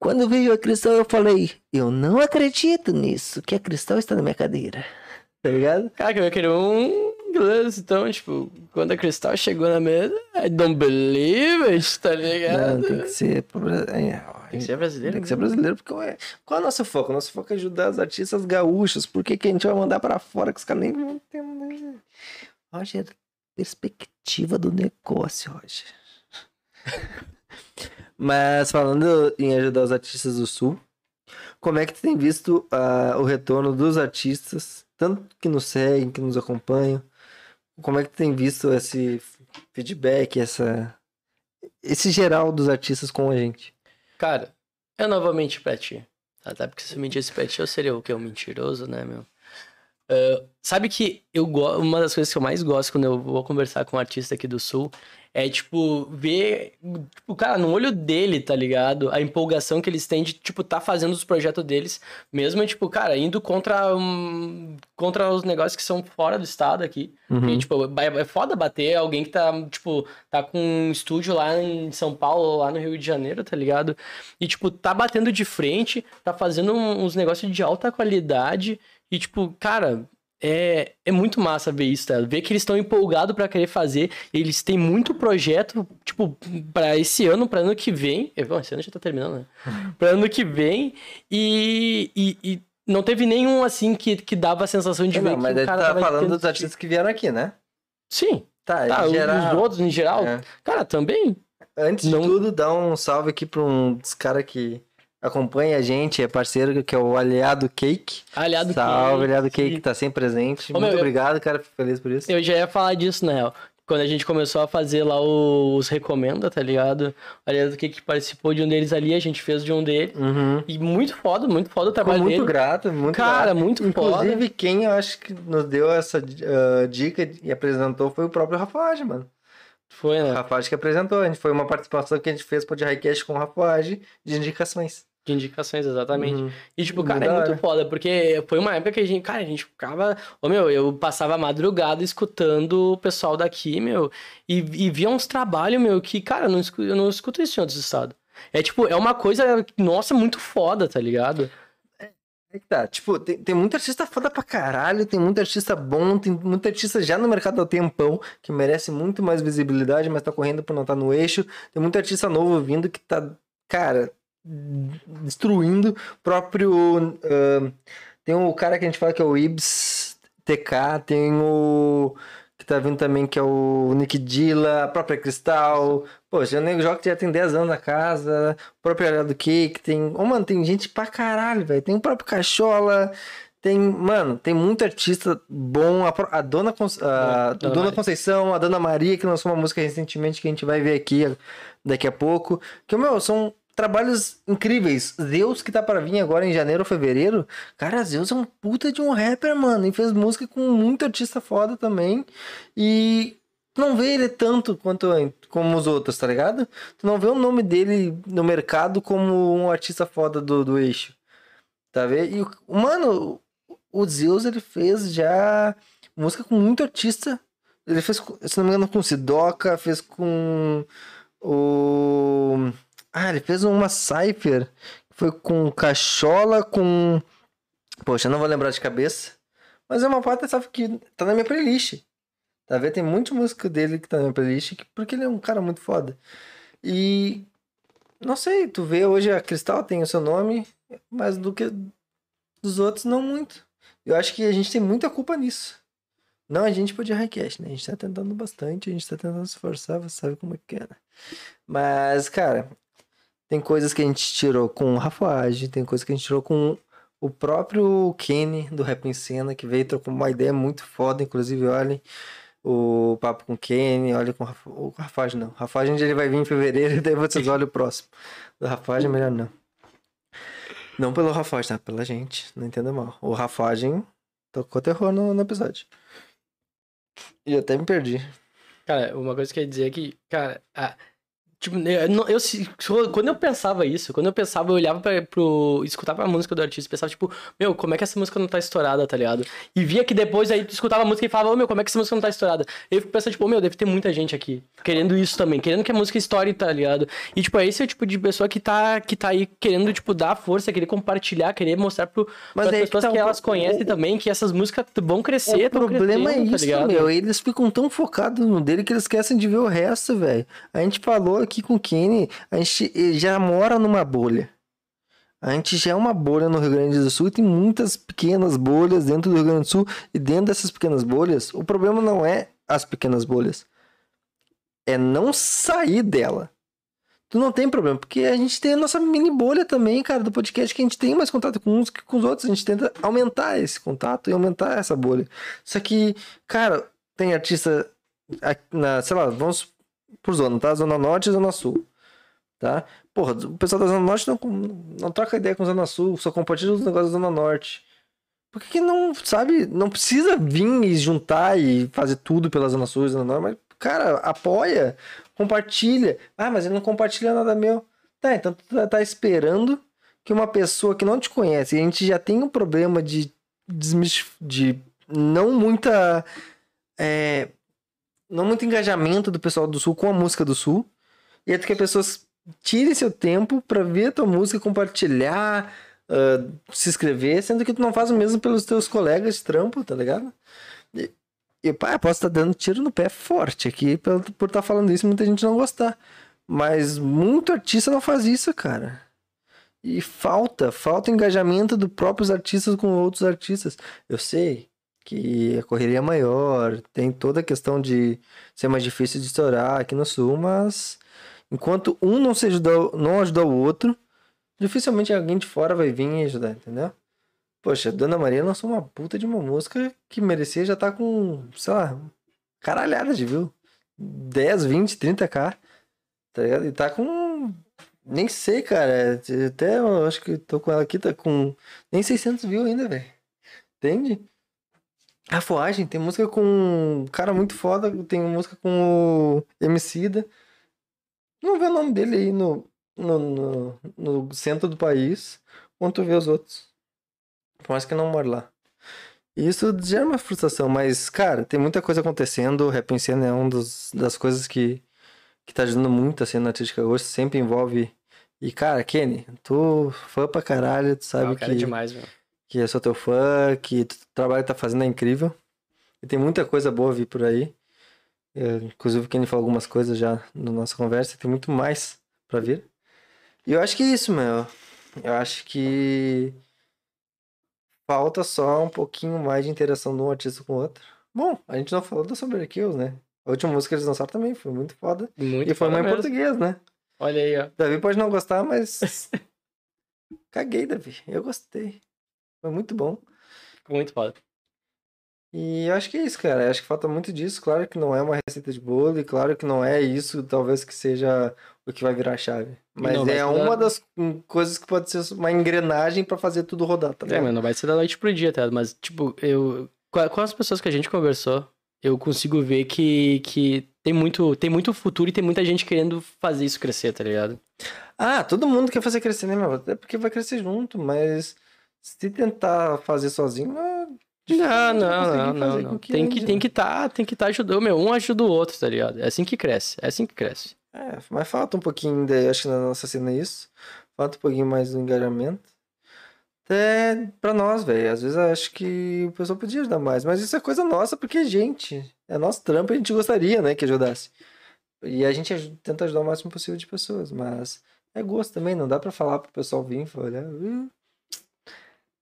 Quando veio a Cristal, eu falei, eu não acredito nisso, que a Cristal está na minha cadeira. Tá ligado?
Cara, que eu ia querer um inglês, então, tipo, quando a Cristal chegou na mesa, I don't believe it, tá ligado?
Não, tem que ser. é,
Tem que ser brasileiro.
Tem que ser brasileiro, porque ué, qual é o nosso foco? O nosso foco é ajudar os artistas gaúchos. Por que, que a gente vai mandar pra fora que os caras nem vão entender? Roger, perspectiva do negócio, Roger. (laughs) Mas falando em ajudar os artistas do Sul, como é que tu tem visto ah, o retorno dos artistas, tanto que nos seguem, que nos acompanham? Como é que tem visto esse feedback, essa, esse geral dos artistas com a gente?
Cara, eu mentir pra ti. Até porque se eu mentisse pra ti, eu seria o quê? Um mentiroso, né, meu? Ah, sabe que eu uma das coisas que eu mais gosto quando eu vou conversar com um artista aqui do Sul é, tipo, ver, tipo, cara, no olho dele, tá ligado? A empolgação que eles têm de, tipo, tá fazendo os projetos deles, mesmo, tipo, cara, indo contra, um, contra os negócios que são fora do estado aqui.
Uhum.
Tipo, é é foda bater alguém que tá, tipo, tá com um estúdio lá em São Paulo, lá no Rio de Janeiro, tá ligado? E, tipo, tá batendo de frente, tá fazendo uns negócios de alta qualidade. E, tipo, cara, é, é muito massa ver isso, tá? Ver que eles estão empolgados pra querer fazer. Eles têm muito projeto, tipo, pra esse ano, pra ano que vem. Bom, esse ano já tá terminando, né? (laughs) pra ano que vem. E, e, e não teve nenhum, assim, que, que dava a sensação de ver
Não,
que
mas
o
daí tu
cara
tá falando
tendo-
dos artistas que vieram aqui, né?
Sim.
Tá,
Tá,
em
os-
geral.
os outros em geral.
É.
Cara, também.
Antes
Não-
de tudo, dá um salve aqui pra um dos caras que acompanha a gente, é parceiro, que é o Aliado Cake.
Aliado
salve,
Cake.
Aliado Cake, tá sempre presente.
Ô,
Muito
meu, eu-
obrigado, cara, fico feliz por isso.
Eu já ia falar disso, na real. Quando a gente começou a fazer lá o- os Recomenda, tá ligado? Aliado Cake participou de um deles ali, a gente fez de um dele.
Uhum.
E muito foda, muito foda o trabalho
muito
dele.
grato, muito
Cara,
grato.
muito foda.
Inclusive, quem eu acho que nos deu essa ah, dica e apresentou foi o próprio Rafaage, mano.
Foi, né?
Rafaage que apresentou. A gente foi uma participação que a gente fez pro Highcast com o Rafaage de indicações.
De indicações, exatamente.
Uhum.
E, tipo, cara, é
da
muito foda, porque foi uma época que a gente, cara, a gente ficava. Ô, meu, eu passava madrugada escutando o pessoal daqui, meu, e, e via uns trabalhos, meu, que, cara, eu não, escu- eu não escuto isso em outros estados. É tipo, é uma coisa, nossa, muito foda, tá ligado?
É que tá, tipo, tem, tem muito artista foda pra caralho, tem muito artista bom, tem muito artista já no mercado há tempão, que merece muito mais visibilidade, mas tá correndo por não estar no eixo. Tem muito artista novo vindo que tá, cara, destruindo próprio. ah, tem o cara que a gente fala que é o Ibs TK, tem o. Que tá vindo também, que é o Nick Dilla, a própria Cristal. Poxa, o Nego Joga que já tem 10 anos na casa. O próprio Arado Cake. Tem. Oh, mano, tem gente pra caralho, velho. Tem o próprio Cachola. Tem, mano, tem muito artista bom. A, a Dona, Con- a,
Dona
Dona. Conceição, a Dona Maria, que lançou uma música recentemente que a gente vai ver aqui daqui a pouco. Que, meu, são trabalhos incríveis. Zeus, que tá pra vir agora em janeiro ou fevereiro. Cara, Zeus é um puta de um rapper, mano. E fez música com muito artista foda também. E não vê ele tanto quanto como os outros, tá ligado? Tu não vê o nome dele no mercado como um artista foda do, do eixo. Tá vendo? E, mano, o Zeus, ele fez já música com muito artista. Ele fez, se não me engano, com Sidoca, fez com o. Ah, ele fez uma Cypher. Foi com Cachola, com. Poxa, não vou lembrar de cabeça. Mas é uma parte, sabe, que tá na minha playlist. Tá vendo? Tem muita música dele que tá na minha playlist, que- porque ele é um cara muito foda. E. Não sei, tu vê hoje a Cristal tem o seu nome, mas do que dos outros, não muito. Eu acho que a gente tem muita culpa nisso. Não a gente pode Highcast, né? A gente tá tentando bastante, a gente tá tentando se esforçar, você sabe como é que é, né? Mas, cara, tem coisas que a gente tirou com o Rafuage, tem coisas que a gente tirou com o próprio Kenny do Rap em Cena, que veio e trocou uma ideia muito foda, inclusive, olhem o papo com o Kenny, olha com o Rafa- o Rafuage não. O Rafuage ele vai vir em fevereiro (laughs) daí vocês olham o próximo. Do Rafuage é melhor não. Não pelo Rafuage, tá? Pela gente, não entenda mal. O Rafuage tocou terror no, no episódio. E até me perdi.
Cara, uma coisa que eu ia dizer é que, cara, a- tipo, eu, não- eu se- quando eu pensava isso, quando eu pensava, eu olhava pra, pro. escutava a música do artista e pensava, tipo, meu, como é que essa música não tá estourada, tá ligado? E via que depois aí tu escutava a música e falava, ô meu, como é que essa música não tá estourada? Eu fico pensando, tipo, ô, meu, deve ter muita gente aqui querendo isso também, querendo que a música estoure, tá ligado? E, tipo, esse é o tipo de pessoa que tá, que tá aí querendo, tipo, dar força, querer compartilhar, querer mostrar pro,
Mas
pras
que
pessoas
tá
que
o-
elas conhecem
o-
também, que essas músicas vão crescer,
O problema é
tá
isso,
ligado?
meu. Eles ficam tão focados no dele que eles esquecem de ver o resto, velho. A gente falou aqui com o Kenny, a gente ele já mora numa bolha. A gente já é uma bolha no Rio Grande do Sul e tem muitas pequenas bolhas dentro do Rio Grande do Sul. E dentro dessas pequenas bolhas, o problema não é as pequenas bolhas. É não sair dela. Tu não tem problema, porque a gente tem a nossa mini bolha também, cara, do podcast, que a gente tem mais contato com uns que com os outros. A gente tenta aumentar esse contato e aumentar essa bolha. Só que, cara, tem artista aqui na, sei lá, vamos por zona, tá? Zona Norte e Zona Sul. Tá? Porra, o pessoal da Zona Norte não, não troca ideia com Zona Sul, só compartilha os negócios da Zona Norte. Por que, que não, sabe, não precisa vir e juntar e fazer tudo pela Zona Sul e Zona Norte, mas, cara, apoia, compartilha. Ah, mas ele não compartilha nada meu. Tá, então tu tá- tá esperando que uma pessoa que não te conhece, e a gente já tem um problema de, desmis- de não muita. é, não muito engajamento do pessoal do Sul com a música do Sul. E aí tu quer pessoas tirem seu tempo pra ver a tua música, compartilhar, ah, se inscrever, sendo que tu não faz o mesmo pelos teus colegas de trampo, tá ligado? E, e pá, posso estar dando tiro no pé forte aqui por estar falando isso muita gente não gostar. Mas muito artista não faz isso, cara. E falta, falta engajamento dos próprios artistas com outros artistas. Eu sei que a correria é maior, tem toda a questão de ser mais difícil de estourar aqui no sul, mas enquanto um não se ajudar, não ajudar o outro, dificilmente alguém de fora vai vir e ajudar, entendeu? Poxa, Dona Maria lançou uma puta de uma música que merecia já tá com, sei lá, caralhada de view. 10, 20, 30k. Tá ligado? E tá com. Nem sei, cara. Até eu acho que tô com ela aqui, tá com. Nem 600 views ainda, velho. Entende? A Foagem tem música com um cara muito foda. Tem música com o Emicida. Não vê o nome dele aí no, no, no, no centro do país quanto tu vê os outros. Por mais que não mora lá. Isso gera uma frustração, mas, cara, tem muita coisa acontecendo. O Rap em Cena é uma das coisas que, que tá ajudando muito a cena artística hoje. Sempre envolve. E, cara, Kenny, tu fã pra caralho, tu sabe
Não,
que,
cara, é demais, meu.
Que eu sou teu fã, que o trabalho que tá fazendo é incrível. E tem muita coisa boa vir por aí. É, inclusive, o Kenny falou algumas coisas já na nossa conversa. Tem muito mais pra vir. E eu acho que é isso, meu. Eu acho que falta só um pouquinho mais de interação de um artista com o outro. Bom, a gente não falou da Sober Kills, né? A última música que eles lançaram também foi muito foda.
Muito
e foi uma em português, né?
Olha aí, ó.
Davi pode não gostar, mas. (laughs) Caguei, Davi. Eu gostei. Foi muito bom.
Muito foda.
E eu acho que é isso, cara. Eu acho que falta muito disso. Claro que não é uma receita de bolo, e claro que não é isso, talvez que seja o que vai virar a chave. Mas
Não,
é uma
da-
das hum, coisas que pode ser uma engrenagem pra fazer tudo rodar, tá
É,
ligado?
mas não vai ser da noite pro dia, tá? Mas, tipo, eu. Com com as pessoas que a gente conversou, eu consigo ver que, que tem, muito, tem muito futuro e tem muita gente querendo fazer isso crescer, tá ligado?
Ah, todo mundo quer fazer crescer, né, meu? Até porque vai crescer junto, mas se tentar fazer sozinho, é
Não, não, não, não, não.
com
Tem que tem que tá, tem que tá ajudando, meu, um ajuda o outro, tá ligado? É assim que cresce, é assim que cresce.
É, mas falta um pouquinho, de, acho que na nossa cena é isso. Falta um pouquinho mais do engajamento. Até pra nós, velho. Às vezes eu acho que o pessoal podia ajudar mais. Mas isso é coisa nossa, porque, gente, é nosso trampo e a gente gostaria, né, que ajudasse. E a gente aju- tenta ajudar o máximo possível de pessoas. Mas é gosto também, não dá pra falar pro pessoal vir e. "Uh".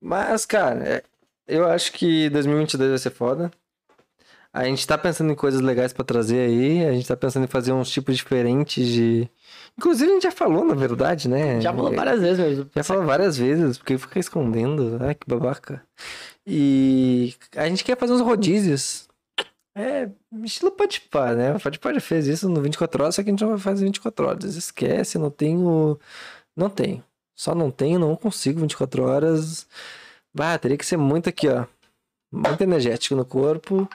Mas, cara, é- eu acho que 2022 vai ser foda. A gente tá pensando em coisas legais pra trazer aí. A gente tá pensando em fazer uns tipos diferentes de. Inclusive, a gente já falou, na verdade, né?
Já falou várias vezes mesmo.
Já falou várias vezes, porque fica escondendo. Ai, que babaca. E a gente quer fazer uns rodízios. É, estilo Podpah, né? O Podpah já fez isso no 24 horas, só que a gente não vai fazer 24 horas. Esquece, não tenho. Não tenho. Só não tenho, não consigo 24 horas. Bah, teria que ser muito aqui, ó. Muito energético no corpo.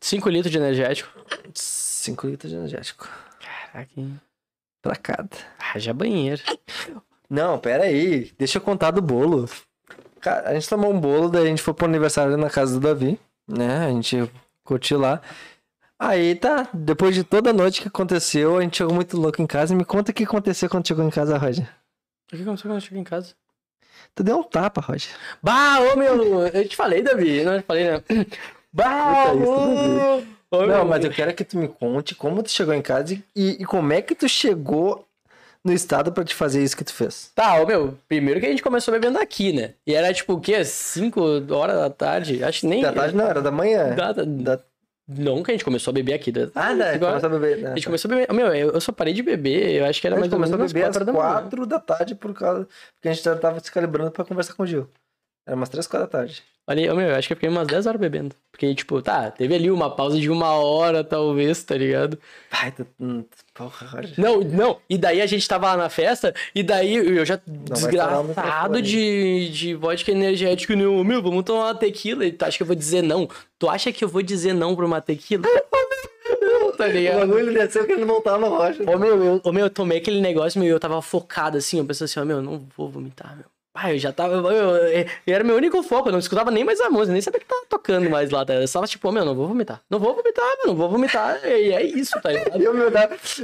5 litros de energético.
5 litros de energético.
Caraca, hein?
Pra cada.
Haja banheiro.
Não, pera aí. Deixa eu contar do bolo. Cara, a gente tomou um bolo, daí a gente foi pro aniversário na casa do Davi, né? A gente curtiu lá. Aí tá, depois de toda a noite que aconteceu, a gente chegou muito louco em casa. Me conta o que aconteceu quando chegou em casa, Roger.
O que aconteceu quando eu cheguei em casa?
Tu deu um tapa, Roger.
Bah, ô meu, eu te falei, Davi. Não, eu te falei, né? Bah,
isso,
ô, ô,
Não, mas eu quero que tu me conte como tu chegou em casa e, e como é que tu chegou no estado pra te fazer isso que tu fez.
Tá, ô meu, primeiro que a gente começou bebendo aqui, né? E era tipo o quê? 5 horas da tarde? Acho que nem.
Da tarde não, era da manhã.
Da- da-
Da-
Não, que a gente começou a beber aqui. Da...
Ah, né?
Agora-
Começou a beber. né?
A gente começou a beber. Meu, eu, eu só parei de beber, eu acho que era mais ou menos
começou a beber às
4 da manhã.
4 da tarde por causa. Porque a gente já tava se calibrando pra conversar com o Gil. Era umas 3, 4 da tarde.
Olha ô, meu, eu acho que eu fiquei umas 10 horas bebendo. Porque, tipo, tá, teve ali uma pausa de uma hora, talvez, tá ligado?
Ai, tu. hum, Porra.
Não, não, e daí a gente tava lá na festa, e daí eu já
vai estourar o
desgraçado de, de vodka energético, não, meu, vamos tomar uma tequila, e tu acha que eu vou dizer não? Tu acha que eu vou dizer não pra uma tequila? (laughs) Não, tá
O
ligado?
bagulho desceu que ele não tava no Roger.
Ô meu, eu, ô, meu, eu tomei aquele negócio, meu, eu tava focado assim, eu pensei assim, ó, meu, não vou vomitar, meu. Pai, eu já tava. meu, Eu, eu- era meu único foco, eu não escutava nem mais a música, nem sabia que tava tocando mais lá, tá? Eu tava tipo, ô, meu, não vou vomitar. Não vou vomitar, meu, não vou vomitar. E é isso, tá ligado? (laughs)
E o meu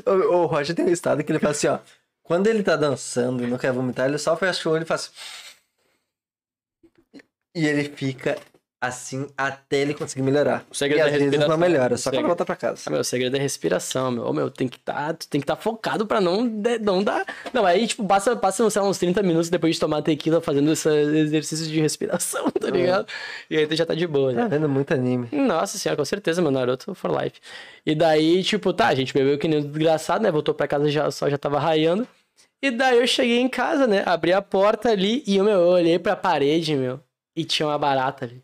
o, o Roger tem um estado que ele faz assim, ó. Quando ele tá dançando e não quer vomitar, ele só fecha o olho e faz. E ele fica assim até ele conseguir melhorar.
O segredo
e
da
às vezes não melhora, só quando volta pra casa.
Ah, meu, o segredo é respiração, meu. Ô, meu, tem que tá, tu tem que estar focado pra não, de- não dar. Não, aí, tipo, passa, passa sei lá, uns 30 minutos depois de tomar tequila fazendo esse exercício de respiração, (laughs) tá ligado? E aí tu já tá de boa, né?
Tá vendo muito anime.
Nossa senhora, com certeza, meu Naruto for life. E daí, tipo, tá, a gente bebeu que nem um desgraçado, né? Voltou pra casa, já, só já tava raiando. E daí eu cheguei em casa, né? Abri a porta ali e meu, eu olhei pra parede, meu, e tinha uma barata ali.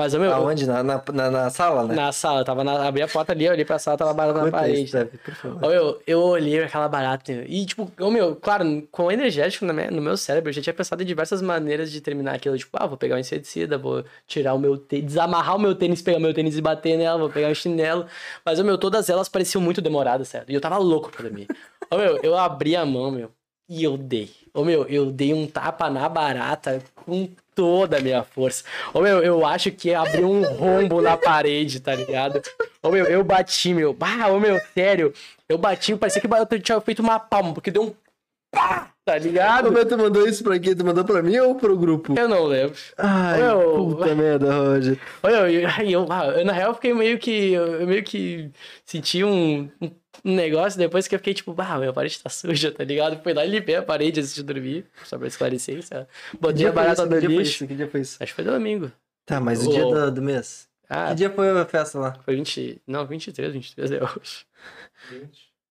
Mas, ô, meu, eu-
Aonde? Na, na, na, sala, né?
na sala, tava na, abri a porta ali, eu olhei pra sala, tava barata na parede.
favor.
Ô, meu, eu olhei aquela barata meu, e, tipo, ô, meu, claro, com o energético na minha- no meu cérebro, eu já tinha pensado em diversas maneiras de terminar aquilo. Tipo, ah, vou pegar um inseticida, vou tirar o meu tênis, desamarrar o meu tênis, pegar meu tênis e bater nela, vou pegar um chinelo. Mas, ô, meu, todas elas pareciam muito demoradas, sério. E eu tava louco pra dormir. ô, meu, eu abri a mão, meu. E eu dei. Ô meu, eu dei um tapa na barata com toda a minha força. Ô meu, eu acho que abriu um rombo na parede, tá ligado? Ô meu, eu bati, meu. Ah, ô meu, sério. Eu bati, parecia que eu tinha feito uma palma, porque deu um pá, tá ligado?
Como é que tu mandou isso pra quem? Tu mandou pra mim ou pro grupo?
Eu não lembro.
Ai,
Eu-
puta merda, Roger.
Olha, eu, eu, eu, ah, eu, na real, fiquei meio que. Eu meio que senti um, um um negócio depois que eu fiquei tipo, ah, meu, a parede tá suja, tá ligado? Fui lá e limpei a parede antes de dormir, só pra esclarecer isso. Botei
dia
a barata
foi
lixo.
isso? Que dia foi isso?
Acho que foi domingo.
Tá, mas o
Ô.
dia do, do mês?
Ah,
Que dia foi a festa lá?
foi 20. Não, 23, 23 é hoje.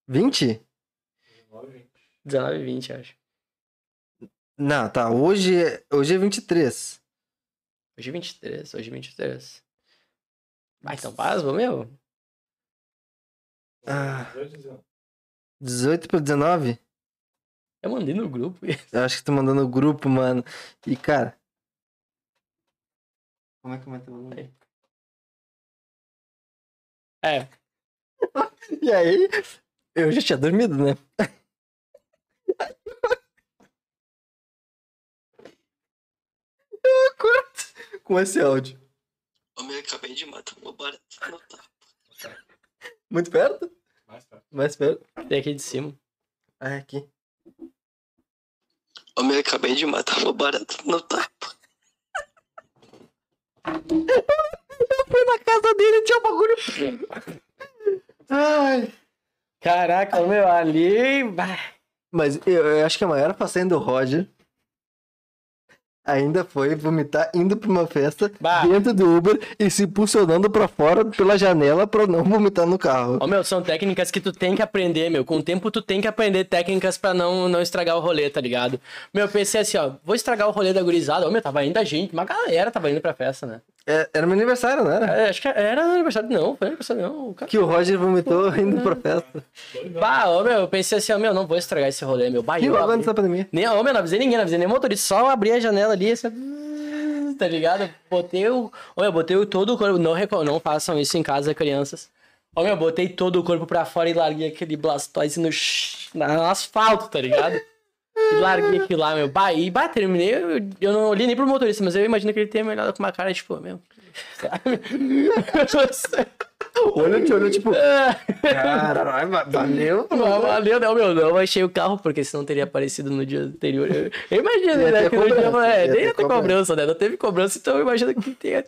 20?
19 e 20, acho.
Não, tá. Hoje, é- hoje é 23.
Hoje é 23, hoje é 23. Ah, então pasma, meu.
Ah, 18 pra 19?
Eu mandei no grupo. (laughs)
Eu acho que tu mandou no grupo, mano. E, cara. Como é que manda o nome?
É, (laughs)
E aí? Eu já tinha dormido, né? (laughs) Eu acordo com esse áudio.
Homem, eu acabei de matar no tapa.
Muito perto?
Mais tarde.
Mais perto.
tem aqui de cima.
Ah, é aqui.
Homem, eu acabei de matar uma barata no tapa. (laughs)
Fui na casa dele e tinha um bagulho. Ai.
Caraca, meu, ali.
Mas eu, eu acho que a maior façanha do Roger ainda foi vomitar indo pra uma festa
Bah.
dentro do Uber e se impulsionando pra fora pela janela pra não vomitar no carro.
Ô, meu, são técnicas que tu tem que aprender, meu. Com o tempo tu tem que aprender técnicas pra não, não estragar o rolê, tá ligado? Meu, eu pensei assim, ó, vou estragar o rolê da gurizada. Ô, meu, tava indo a gente, uma galera tava indo pra festa, né?
É, era meu aniversário, não era?
É, acho que era aniversário, não, foi aniversário não. Cara.
Que o Roger vomitou indo pra festa.
Bah, ô, meu, eu pensei assim, ó, meu, não vou estragar esse rolê, meu. Bah,
E
eu
logo antes da pandemia.
Nem, ô, meu, não avisei ninguém, não avisei nem motorista, só abri a janela ali, assim, (laughs) tá ligado? Botei o. Ô, meu, botei o- todo o corpo. Não, reco- não façam isso em casa, crianças. Ô, meu, botei todo o corpo pra fora e larguei aquele Blastoise no, no asfalto, tá ligado? E larguei aquilo lá, meu. Bah, e bah, terminei. Eu, eu não olhei nem pro motorista, mas eu imagino que ele tenha me olhado com uma cara, tipo, meu.
O olho te olhou tipo,
Ah,
caralho, valeu. (laughs)
Mas Valeu, não, meu, não achei o carro, porque senão teria aparecido no dia anterior. Eu, eu imagino,
Ia
né? Que no dia,
cobrança,
é, nem ia ter cobrança, né? Não teve cobrança, então eu imagino que, tenha,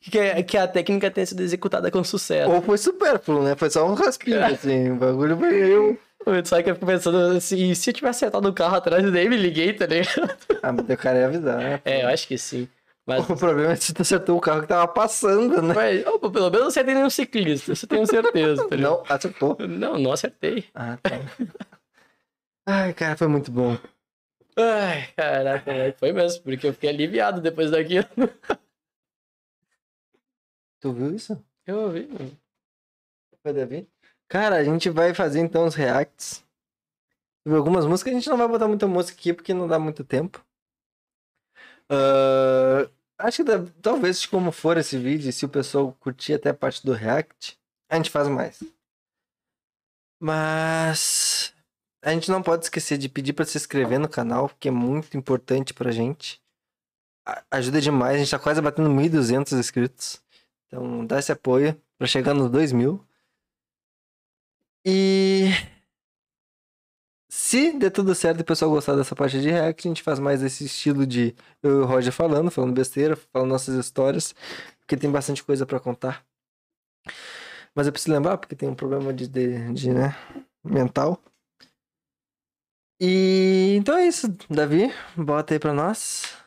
que, que a técnica tenha sido executada com sucesso.
Ou foi supérfluo, né? Foi só um raspinho, assim. O bagulho foi eu.
Só que eu fico pensando assim, e se eu tivesse acertado o carro atrás, nem me liguei, tá ligado?
Ah, mas o cara ia avisar, né?
É, eu acho que sim. Mas,
O problema é se tu acertou o carro que tava passando, né?
mas opa, pelo menos eu acertei nenhum ciclista, isso eu tenho certeza, tá?
Não, acertou.
Não, não acertei.
Ah, tá. Ai, cara, foi muito bom.
Ai, caraca, moleque, foi mesmo, porque eu fiquei aliviado depois daquilo.
Tu viu isso?
Eu ouvi, mano.
Foi, Davi? Cara, a gente vai fazer então os reacts. Algumas músicas, a gente não vai botar muita música aqui porque não dá muito tempo. Ah, acho que dá- talvez como for esse vídeo, se o pessoal curtir até a parte do react, a gente faz mais. Mas a gente não pode esquecer de pedir para se inscrever no canal, que é muito importante pra gente. Ajuda demais, a gente tá quase batendo 1.200 inscritos. Então dá esse apoio pra chegar nos 2.000. E se der tudo certo e o pessoal gostar dessa parte de react, a gente faz mais esse estilo de eu e o Roger falando, falando besteira, falando nossas histórias, porque tem bastante coisa pra contar. Mas eu preciso lembrar, porque tem um problema de, de, de, né, mental. E então é isso, Davi, bota aí pra nós.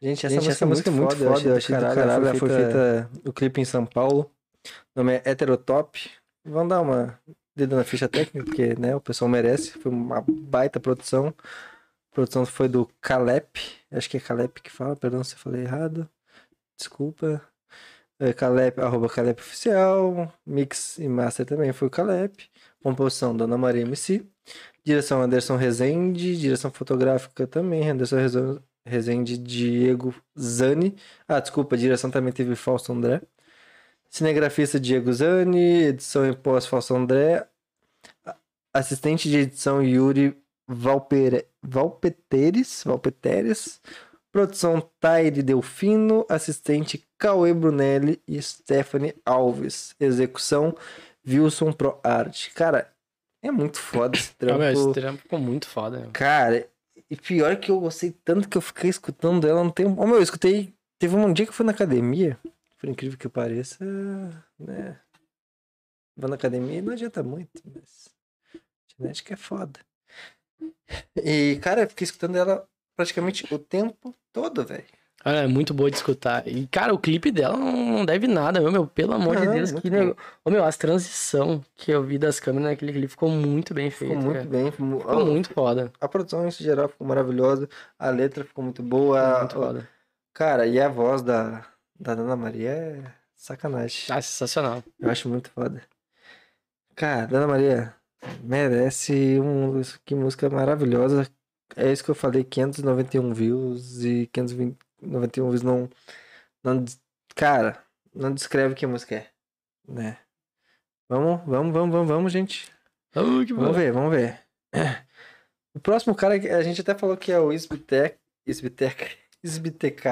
Gente, essa, música, é muito foda. Eu achei do caralho. Ela foi feita o clipe em São Paulo. O nome é Heterotop. Vamos dar uma dedo na ficha técnica, porque né, o pessoal merece. Foi uma baita produção. A produção foi do Calep. Acho que é Calep que fala, perdão se eu falei errado. Desculpa. É, Calep, arroba Calep Oficial. Mix e Master também foi o Calep. Composição Dona Maria MC. Direção Anderson Rezende. Direção fotográfica também. Anderson Rezende Diego Zani. Ah, desculpa, direção também teve Fausto André. Cinegrafista Diego Zani. Edição e pós Fausto André. Assistente de edição Yuri Valpere... Valpeteres. Valpeteres. Produção Taire Delfino. Assistente Cauê Brunelli e Stephanie Alves. Execução Wilson Pro Art. Cara, é muito foda esse (laughs)
Ah,
trampo.
esse trampo ficou muito foda.
Cara, e pior que eu gostei tanto que eu fiquei escutando ela no tempo. Ô meu, eu escutei. Teve um dia que eu fui na academia, por incrível que pareça, né? Vou na academia e não adianta muito, mas. Genética é foda. E, cara, eu fiquei escutando ela praticamente o tempo todo, velho.
Ela é muito boa de escutar. E, cara, o clipe dela não deve nada, meu, meu pelo amor de
Não,
Deus.
muito
Que negócio. Ô, meu, as transição que eu vi das câmeras naquele clipe ficou muito bem feito.
Ficou muito
cara.
bem. Ficou,
muito foda.
A produção em geral ficou maravilhosa. A letra ficou muito boa.
Ficou muito foda.
Cara, e a voz da, da Dona Maria é sacanagem.
Ah, sensacional.
Eu acho muito foda. Cara, Dona Maria merece um. Que música maravilhosa. É isso que eu falei: 591 views e 591 views não. não cara, não descreve que música é. Né? Vamos, vamos, vamos, vamos, vamos, gente.
Oh, que
Vamos ver, vamos ver. (clears throat) O próximo cara, que a gente até falou que é o Isbitec. Isbitec. (laughs) Isbitk.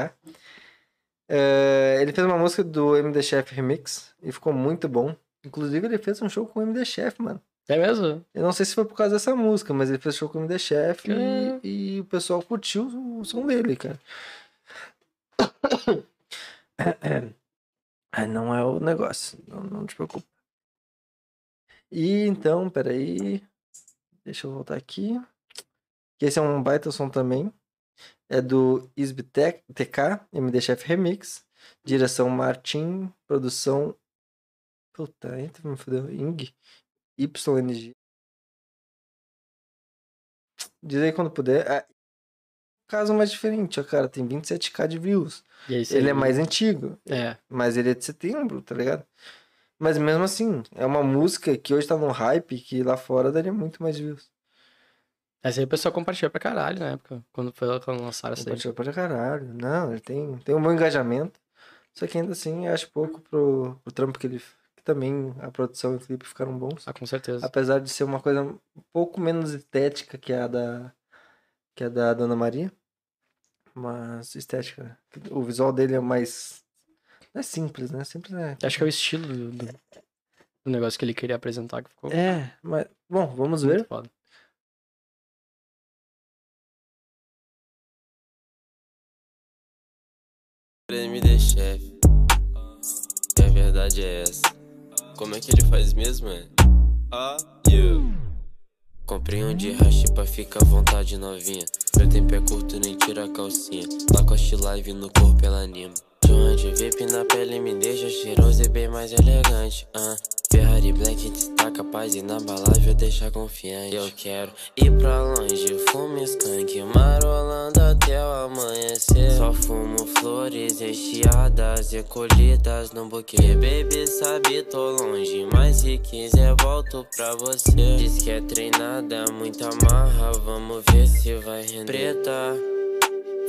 É, ele fez uma música do MD Chef Remix e ficou muito bom. Inclusive, ele fez um show com o MD Chef, mano.
É mesmo?
Eu não sei se foi por causa dessa música, mas ele fez show com o MD Chef
É.
e, e o pessoal curtiu o som dele, cara. Ah, não é o negócio, não, não te preocupa. E então, peraí. Deixa eu voltar aqui. Esse é um baita som também. É do Isbitec TK, MD Chef Remix. Direção Martin. Produção. Puta, entra, me fudeu. Ing. YNG. Diz aí quando puder. Ah, caso mais diferente, ó, cara. Tem 27k de views.
E aí,
Ele é mais antigo.
É.
Mas ele é de setembro, tá ligado? Mas mesmo assim, é uma música que hoje tá num hype que lá fora daria muito mais views.
Essa aí o pessoal compartilhou pra caralho na época, quando foi quando lançaram essa.
Compartilhou pra caralho. Não, ele tem, tem um bom engajamento. Só que ainda assim, acho pouco pro, pro trampo que ele. Que também a produção e o clipe ficaram bons.
Ah, com certeza.
Apesar de ser uma coisa um pouco menos estética que a da. Que a da Dona Maria. Mas estética. O visual dele é mais. Não é simples, né? Simples é.
Acho que é o estilo do, do, do negócio que ele queria apresentar que ficou
É, mas. Bom, vamos
muito
ver.
foda.
MD chefe. E a verdade é essa. Como é que ele faz mesmo, é? Ah, you. Comprei um de hash pra ficar à vontade novinha. Meu tempo é curto, nem tira a calcinha. Lacoste live no corpo ela anima. Joint VIP na pele me deixa cheiroso e bem mais elegante. Ah, Ferrari Black destaca paz inabalável, deixa confiante. Eu quero ir pra longe, fumo skunk, marolando até o amanhecer. Só fumo flores recheadas e colhidas no buquê. Baby sabe, tô longe, mas se quiser volto pra você. Diz que é treinada, muita marra, vamos ver se vai render. Preta.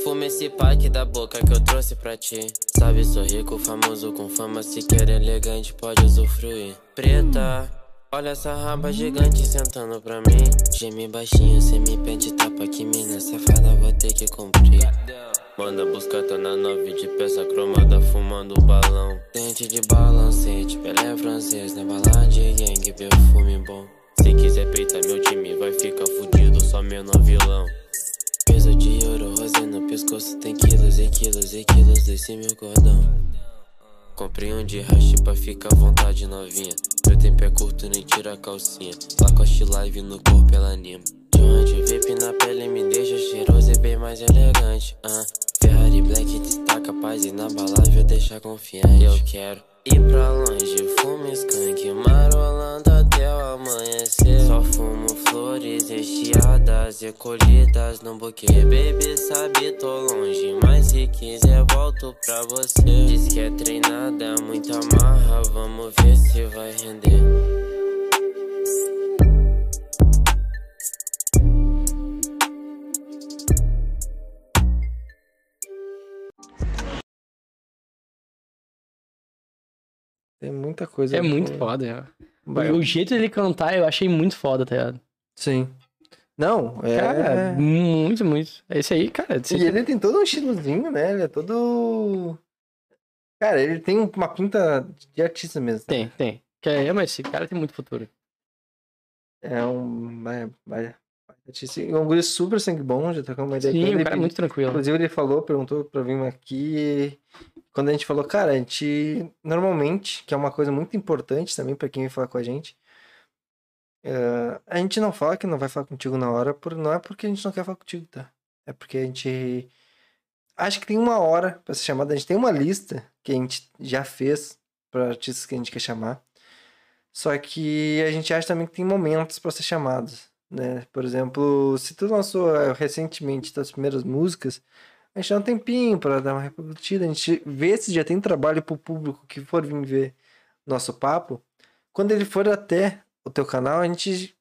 Fuma esse pack da boca que eu trouxe pra ti. Sabe, sou rico, famoso com fama. Se quer elegante, pode usufruir. Preta, olha essa raba gigante sentando pra mim. Geme baixinho, cê me pede tapa que mina safada vou ter que cumprir. Manda buscar, tá na nove de peça cromada, fumando balão. Dente de balancete, Pelé francês, na balada de gang, perfume bom. Se quiser peitar meu time, vai ficar fudido, só menor vilão. Peso de ouro, no pescoço Tem quilos e quilos e quilos desse meu cordão. Comprei um de hash pra ficar à vontade novinha. Meu tempo é curto, nem tira a calcinha. Lacoste live no corpo ela anima. Joint VIP na pele me deixa cheiroso e bem mais elegante. Ah, Ferrari Black destaca paz inabalável, deixa confiante. Eu quero ir pra longe, fumo skunk Marolando até o amanhecer Só fumo flores recheadas e colhidas no buquê Baby sabe, tô longe, mas se quiser volto pra você Diz que é treinada, muita marra, vamos ver se vai render
Tem muita coisa.
É muito foda, é.
Vai-
O jeito dele cantar eu achei muito foda, tá ligado?
Sim. Não, é.
Cara, muito, muito. Esse aí, cara, esse
E ele tem todo um estilozinho, né? Ele é todo. Cara, ele tem uma pinta de artista mesmo.
tem, tem. Que é, mas esse cara tem muito futuro.
É um. E um guri super sangue bom, já trocamos uma ideia com
Sim,
ele.
o cara é muito tranquilo.
Inclusive, ele falou, perguntou pra vir aqui. Quando a gente falou, cara, a gente normalmente, que é uma coisa muito importante também pra quem vem falar com a gente, eh, a gente não fala que não vai falar contigo na hora, por, não é porque a gente não quer falar contigo, tá? É porque a gente acha que tem uma hora pra ser chamado. A gente tem uma lista que a gente já fez para artistas que a gente quer chamar. Só que a gente acha também que tem momentos para ser chamados, né? Por exemplo, se tu lançou eh, recentemente tuas primeiras músicas, a gente dá um tempinho para dar uma repercutida, a gente vê se já tem trabalho pro público que for vir ver nosso papo. Quando ele for até o teu canal, a gente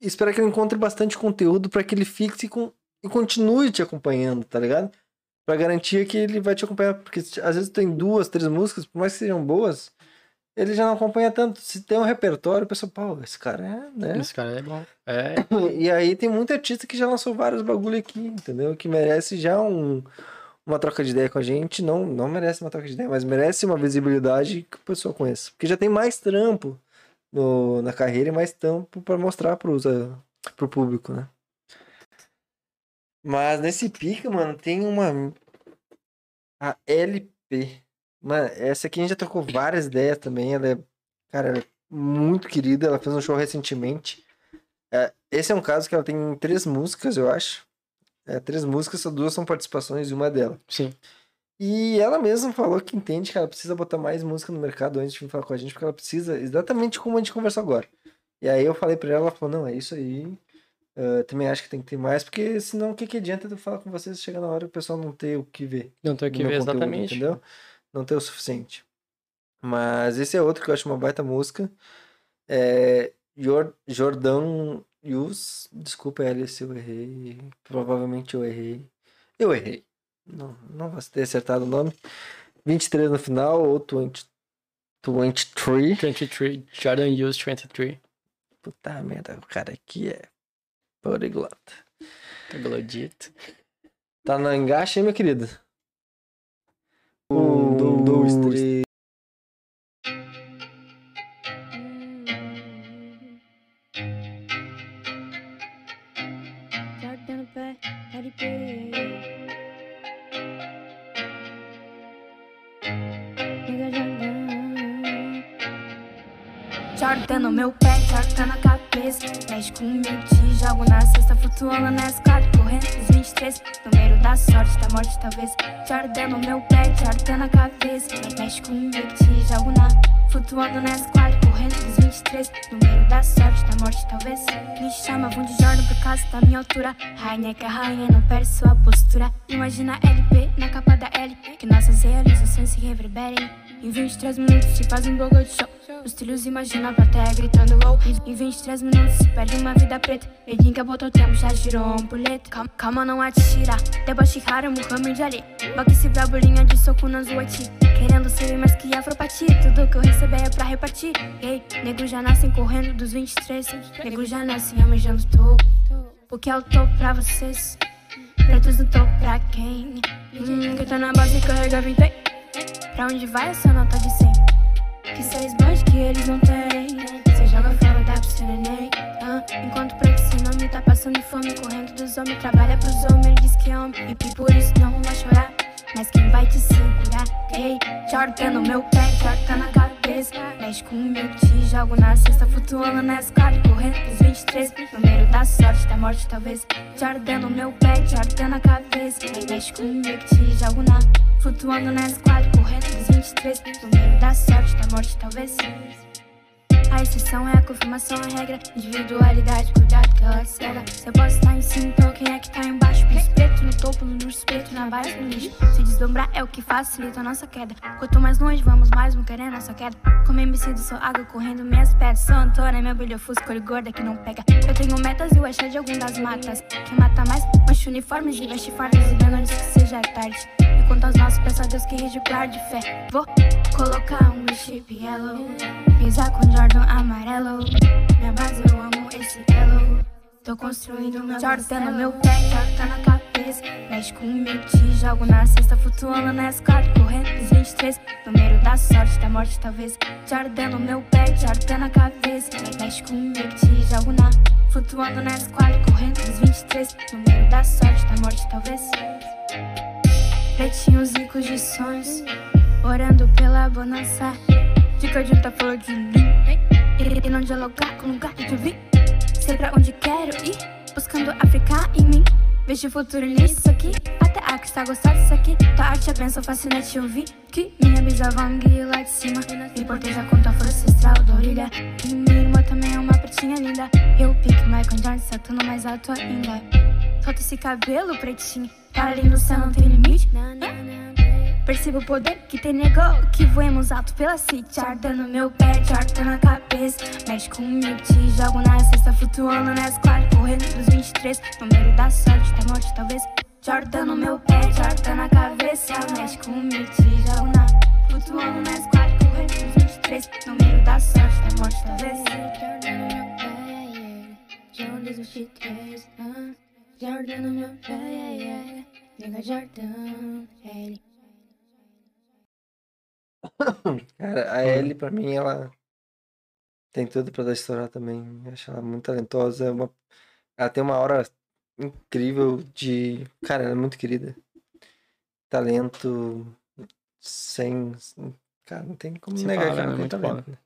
espera que ele encontre bastante conteúdo para que ele fixe com, e continue te acompanhando, tá ligado? Pra garantir que ele vai te acompanhar, porque às vezes tem duas, três músicas, por mais que sejam boas, ele já não acompanha tanto. Se tem um repertório, o pessoal, pô, esse cara é, né?
Esse cara é bom. É,
E aí tem muito artista que já lançou vários bagulho aqui, entendeu? Que merece já um, uma troca de ideia com a gente. Não, não merece uma troca de ideia, mas merece uma visibilidade que o pessoal conheça. Porque já tem mais trampo no, na carreira e mais trampo pra mostrar pros, eh, pro público, né? Mas nesse pica, mano, tem uma. A LP. Mano, essa aqui a gente já trocou várias ideias também. Ela é, cara, ela é muito querida. Ela fez um show recentemente. É, esse é um caso que ela tem três músicas, eu acho. É, três músicas, só duas são participações e uma é dela.
sim.
E ela mesma falou que entende que ela precisa botar mais música no mercado antes de vir falar com a gente, porque ela precisa, exatamente como a gente conversou agora. E aí eu falei pra ela, ela falou, não, é isso aí. Eu também acho que tem que ter mais, porque senão o que, que adianta eu falar com vocês chega na hora e o pessoal não ter o que ver.
Não tenho
do
que ver
conteúdo,
exatamente.
Entendeu? Não ter o suficiente. Mas esse é outro que eu acho uma baita música. É Jor Jordão Yus. Desculpa, L, se eu errei. Provavelmente eu errei. Eu errei. Não, não vou ter acertado o nome. 23 no final ou 20, 23.
23. Jordan Hughes 23.
Puta merda, o cara aqui é poliglota.
Troglodito.
Tá no engaxe, hein, meu querido?
Jordan no meu pé, Jordan na cabeça. Mexe comigo, te jogo na cesta, flutuando na escada, correndo dos 23. Número da sorte, da morte, talvez. Jordan no meu pé, Jordan na cabeça. Mexe comigo, te jogo na. Flutuando na esquadra, correndo dos 23. Número da sorte, da morte, talvez. Me chamavam de Jordan por causa da minha altura. Rainha que é rainha, não perde sua postura. Imagina LP na capa da L. Que nossas realizações se reverberem. Em 23 minutos se faz um bloco de show. Os trilhos imaginam a plateia gritando wow. Em 23 minutos se perde uma vida preta. Ele que botou tempo já girou um puleta. Calma, calma, não atira. Deboche raro, Muhammad Ali. Boque esse brabo, linha de soco na zuati. Querendo ser mais que afropati. Tudo que eu receber é pra repartir. Ei, nego já nascem correndo dos 23. Nego já nascem almejando topo. Porque é o topo pra vocês. Pretos no topo pra quem? Hum, que tá na base carrega 20. Pra onde vai essa nota de 100? Que seis bons que eles não têm. Cê joga fora, pro seu neném. Ah, enquanto seu nome tá passando fome, correndo dos homens, trabalha pros homens, diz que é homem. E por isso não vai chorar. Mas quem vai te segurar? Ei, Jordan no meu pé, Jordan na cabeça. Mexe comigo, te jogo na cesta, flutuando na escada, correndo dos 23. Número da sorte, da morte, talvez. Jordan no meu pé, Jordan na cabeça. Mexe comigo, te jogo na. Flutuando na esquadra, correndo dos 23. Número da sorte, da morte, talvez. A exceção é a confirmação, a regra. Individualidade, cuidado que ela cega. Você pode estar em cima, então quem é que tá embaixo? Preto no topo, no preto, na base no lixo. Se desdobrar é o que facilita a nossa queda. Quanto mais longe vamos, mais vão querer nossa queda. Como MC do sou água correndo minhas pedras. Sou Antônia, meu brilho fusco, olho gorda que não pega. Eu tenho metas e o achar de algum das matas. Quem mata mais, mancha uniformes e veste fardas e menores que seja tarde. E quanto aos nossos pensadores que rege o de fé. Vou colocar um chip yellow. Pisar com Jordan amarelo. Minha base, eu amo esse yellow. Tô construindo meu Jordan no meu pé, Jordan na cabeça. Mexe comigo, te jogo na cesta, flutuando na escada, correndo dos 23. Número da sorte, da morte, talvez. Jordan no meu pé, Jordan na cabeça. Mexe comigo, te jogo na. Flutuando na esquadra, correndo dos 23. Número da sorte, da morte, talvez. Pretinhos ricos de sonhos, orando pela bonança. Dica de outra flor de mim. E, e não dialogar com lugar de vir. Sei pra onde quero ir, buscando África em mim. Vejo futuro nisso aqui, até a que está gostando disso aqui. Tua arte é benção fascinante ouvir que minha bisavó me lá de cima. Me proteja contra a força ancestral da orelha. E minha irmã também é uma pretinha linda. Eu pique Michael Jordan, Saturno mais alto ainda. Solta esse cabelo pretinho, para além do céu não tem limite. Percebo o poder que tem nego Que voemos alto pela city. Jordan no meu pé, Jordan na cabeça. Mexe comigo, te jogo na cesta Flutuando na esquadra, correndo dos 23 Número da sorte, da morte talvez. Jordan no meu pé, Jordan na cabeça. Mexe comigo, te jogo na Flutuando Nigga Jordan, ele (laughs)
Cara, a Ellie, pra mim, ela tem tudo pra dar estourar também. Eu Acho ela muito talentosa. é uma... Ela tem uma aura incrível de. Cara, ela é muito querida. Talento sem. Cara, não tem como
Sem
negar que
palavra,
ela tem
Muito
talento.
foda.
né?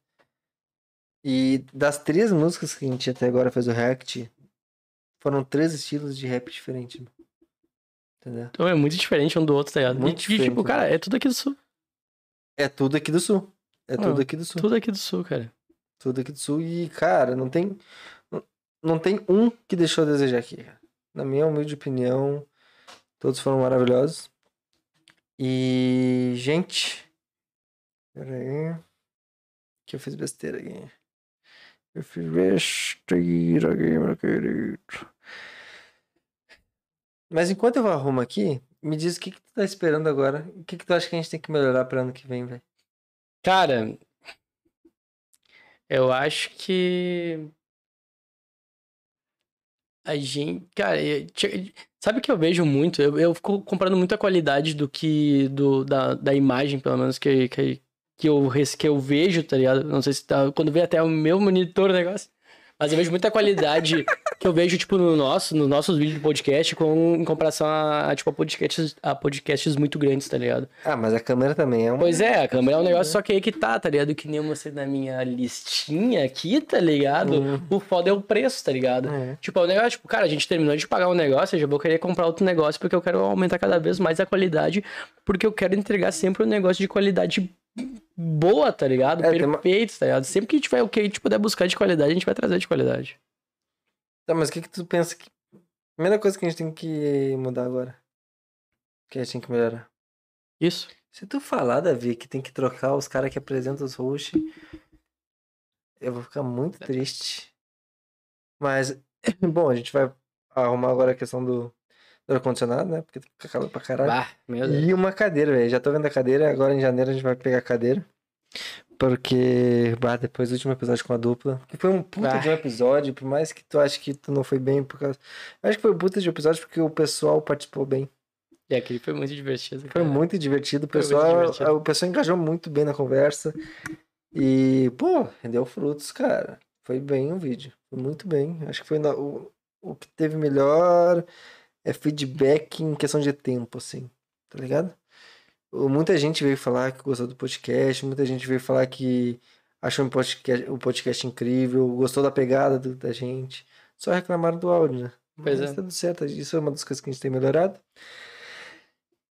E das três músicas que a gente até agora fez o react, foram três estilos de rap diferentes. Entendeu?
Então é muito diferente um do outro, tá ligado?
Muito
e, e,
diferente,
tipo, cara, é tudo aqui do sul.
É tudo aqui do sul. É tudo aqui do sul.
Tudo aqui do sul, cara.
Tudo aqui do sul. E, cara, não tem. não- Não tem um que deixou a desejar aqui. cara. Na minha humilde opinião, todos foram maravilhosos. E, gente, Pera aí. Que eu fiz besteira aqui. Eu fiz besteira aqui, meu querido. Mas enquanto eu arrumo aqui, me diz o que, que tu tá esperando agora. O que, que tu acha que a gente tem que melhorar para ano que vem, velho?
Cara, eu acho que a gente, cara, eu- sabe o que eu vejo muito? Eu, eu fico comprando muita qualidade do que do da, da imagem, pelo menos que, que, que eu que eu vejo, tá ligado? Não sei se tá quando vê até o meu monitor o negócio. Mas eu vejo muita qualidade (laughs) que eu vejo, tipo, no nosso, nos nossos vídeos de podcast, com, em comparação a, a, tipo, a podcasts, a podcasts muito grandes, tá ligado?
Ah, mas a câmera também é um.
Pois é, a câmera é um negócio só que aí que tá, tá ligado? Que nem eu mostrei na minha listinha aqui, tá ligado? O foda é o preço, tá ligado?
É.
Tipo, o negócio, tipo, cara, a gente terminou de pagar um negócio, eu já vou querer comprar outro negócio porque eu quero aumentar cada vez mais a qualidade, porque eu quero entregar sempre um negócio de qualidade boa, tá ligado?
É, tem uma-
Perfeito, tá ligado? Sempre que tiver o que a gente puder buscar de qualidade, a gente vai trazer de qualidade.
Tá, mas o que, que tu pensa que. Primeira coisa que a gente tem que mudar agora. Que a gente tem que melhorar.
Isso.
Se tu falar, Davi, que tem que trocar os caras que apresentam os hosts, eu vou ficar muito triste. Mas, (clears throat) bom, a gente vai arrumar agora a questão do, do ar-condicionado, né? Porque fica calor pra caralho.
Bah.
E uma cadeira, velho. Já tô vendo a cadeira, agora em janeiro a gente vai pegar a cadeira. Porque, bah, depois do último episódio com a dupla, que foi um puta
Bah.
de um episódio, por mais que tu ache que tu não foi bem, por causa. Eu acho que foi um puta de episódio porque o pessoal participou bem.
E aquele foi muito divertido.
Foi
cara.
muito divertido. O pessoal,
divertido.
o pessoal engajou muito bem na conversa. E, pô, rendeu frutos, cara. Foi bem o vídeo. Foi muito bem. Acho que foi na- o, o que teve melhor é feedback em questão de tempo, assim. Tá ligado? Muita gente veio falar que gostou do podcast, muita gente veio falar que achou o podcast, o podcast incrível, gostou da pegada do- da gente. Só reclamaram do áudio, né?
Pois
Mas
é.
tá tudo certo. Isso é uma das coisas que a gente tem melhorado.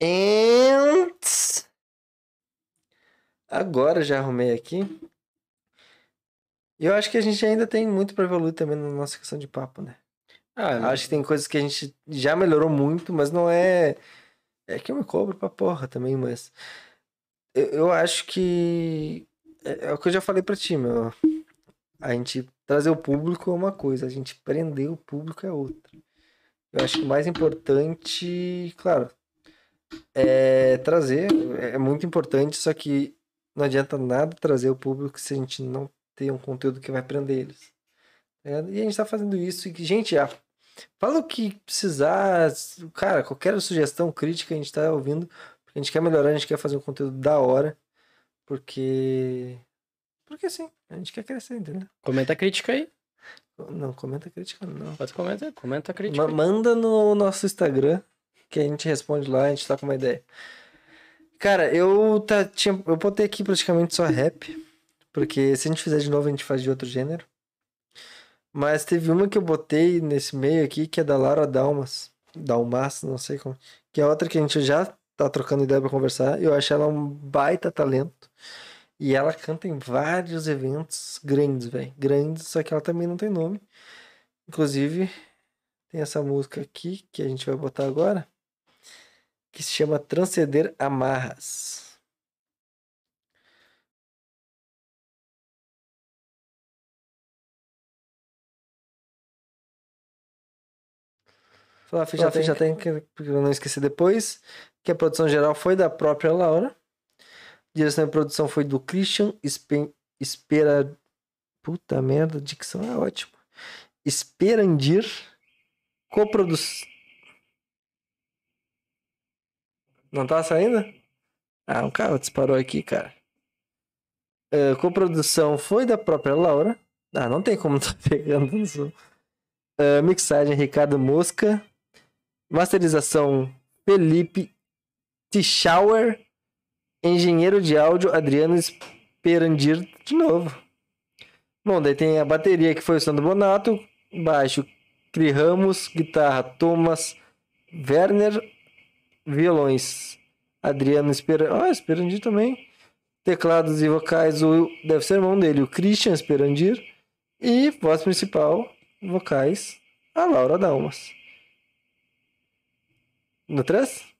And... Agora já arrumei aqui. E eu acho que a gente ainda tem muito pra evoluir também na nossa questão de papo, né?
Ah,
Acho que tem coisas que a gente já melhorou muito, mas não é. É que eu me cobro pra porra também, mas. Eu, eu acho que. É, é o que eu já falei pra ti, meu. A gente trazer o público é uma coisa, a gente prender o público é outra. Eu acho que o mais importante, claro, é trazer, é muito importante, só que não adianta nada trazer o público se a gente não ter um conteúdo que vai prender eles. É, e a gente tá fazendo isso. E, gente, ah, fala o que precisar. Cara, qualquer sugestão, crítica, a gente tá ouvindo. Porque a gente quer melhorar, a gente quer fazer um conteúdo da hora. Porque. Porque sim, a gente quer crescer, entendeu?
Comenta a crítica aí.
Não, comenta crítica, não.
Pode comentar, comenta a crítica.
Ma- manda no nosso Instagram, que a gente responde lá, a gente tá com uma ideia. Cara, eu tá, tinha, eu botei aqui praticamente só rap, porque se a gente fizer de novo, a gente faz de outro gênero. Mas teve uma que eu botei nesse meio aqui, que é da Lara Dalmas. Dalmas, não sei como. Que é outra que a gente já tá trocando ideia pra conversar. Eu acho ela um baita talento. E ela canta em vários eventos grandes, velho. Grandes, só que ela também não tem nome. Inclusive, tem essa música aqui que a gente vai botar agora, que se chama Transcender Amarras. Falar ficha, ficha técnica, porque eu não esqueci depois, que a produção geral foi da própria Laura. Direção de produção foi do Christian Espe- Espera. Puta merda, a dicção é ótima. Esperandir. Coprodução. Não tá saindo? Ah, um carro disparou aqui, cara. É, coprodução foi da própria Laura. Ah, não tem como (laughs) tá pegando no som. É, mixagem Ricardo Mosca. Masterização Felipe Tischauer. Engenheiro de áudio Adriano Esperandir de novo. Bom, daí tem a bateria que foi o Sandro Bonato. Baixo Cri Ramos. Guitarra Thomas Werner. Violões Adriano Esperandir. Ah, Esperandir também. Teclados e vocais, o deve ser irmão dele, o Christian Esperandir. E voz principal, vocais, a Laura Dalmas. No 3?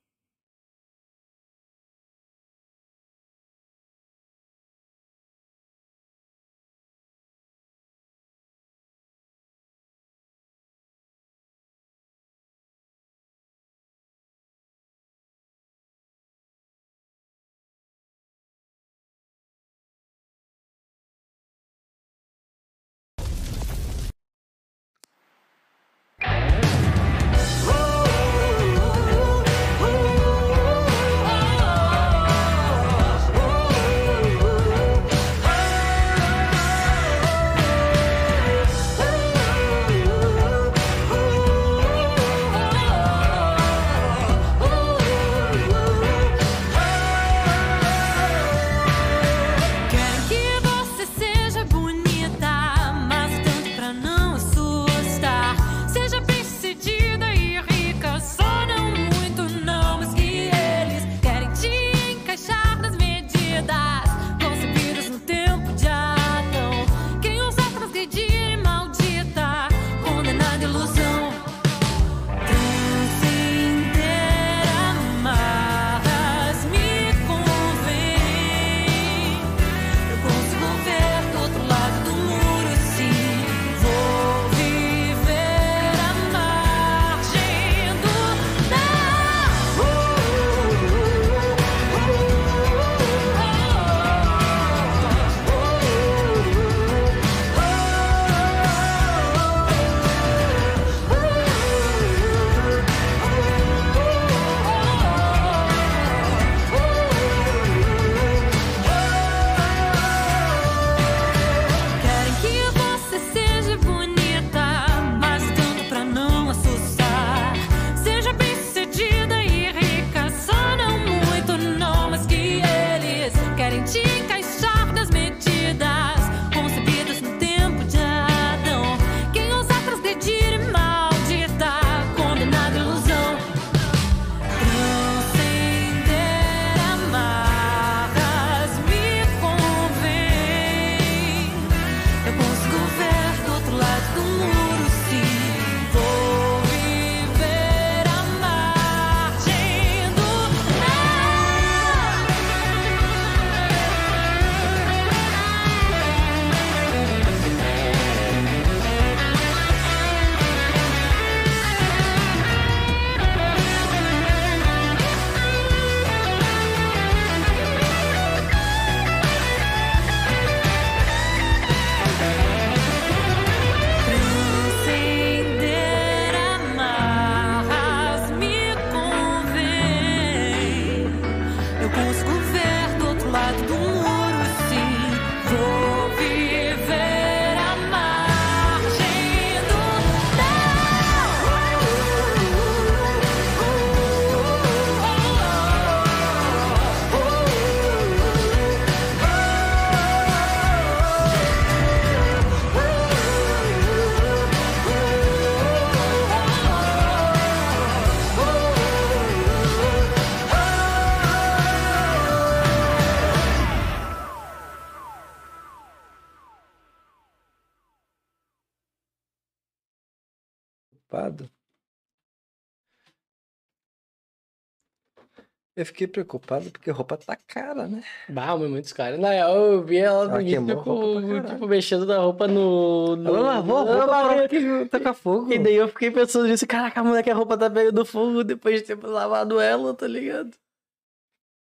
Eu fiquei preocupado porque roupa tá cara, né?
Bah, mas muitos caras. Na real, eu vi ela no início, tipo, tipo, mexendo na roupa no. no...
Ela lavou a
Ela lavou.
que tacar fogo.
E daí eu fiquei pensando nisso, caraca, a mulher que a roupa tá pegando fogo depois de ter lavado ela, tá ligado?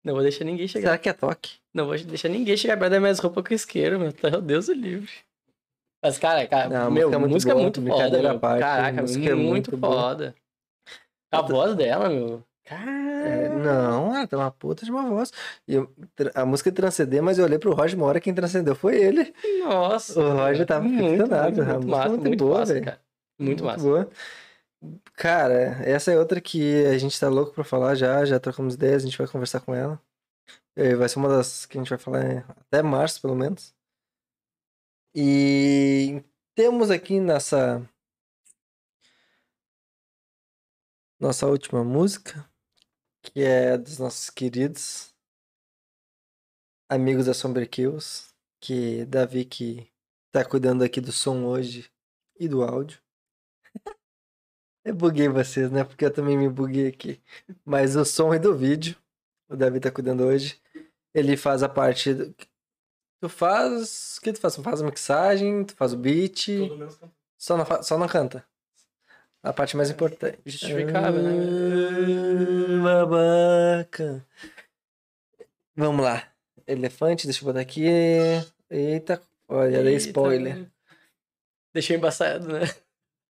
Não vou deixar ninguém chegar.
Será que é toque?
Não vou deixar ninguém chegar perto das minhas roupas com isqueiro, meu. Tá, Deus o livre. Mas, cara, cara
Não, a
meu,
música é muito
música é
boa,
muito foda. Meu.
parte, a
Caraca,
música é
muito,
muito boa.
foda. A voz dela, meu. Cara.
É, não, ela tem uma puta de uma voz. E eu- a música transcender, mas eu olhei pro Roger uma hora quem transcendeu foi ele.
Nossa.
O Roger tava
muito,
impressionado,
muito, muito massa,
muito
muito
boa,
massa, cara. Muito, massa.
boa. Cara, essa é outra que a gente tá louco pra falar já, já trocamos ideias, a gente vai conversar com ela. Eh, Vai ser uma das que a gente vai falar até março, pelo menos. E temos aqui nessa nossa última música, que é dos nossos queridos amigos da Somber Kills, que Davi que tá cuidando aqui do som hoje e do áudio. Eu buguei vocês, né? Porque eu também me buguei aqui. Mas o som e do vídeo, o Davi tá cuidando hoje. Ele faz a parte. do- Tu faz. O que tu faz? Tu faz a mixagem, tu faz o beat. Só não, fa- só não canta. A parte mais importante.
Justificável, né?
Ah, Babaca. Vamos lá. Elefante, deixa eu botar aqui. Eita, olha, dei spoiler.
Deixou embaçado, né?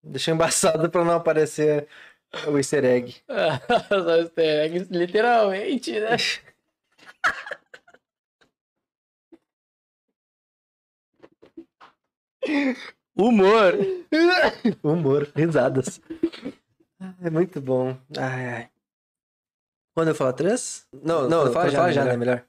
Deixa embaçado pra não aparecer o easter egg. (laughs)
Só easter egg, Literalmente, né? (laughs) Humor. (laughs)
Humor, risadas. É muito bom. Ai, ai. Quando eu falar três? Não, não, fala já, já, né? Melhor.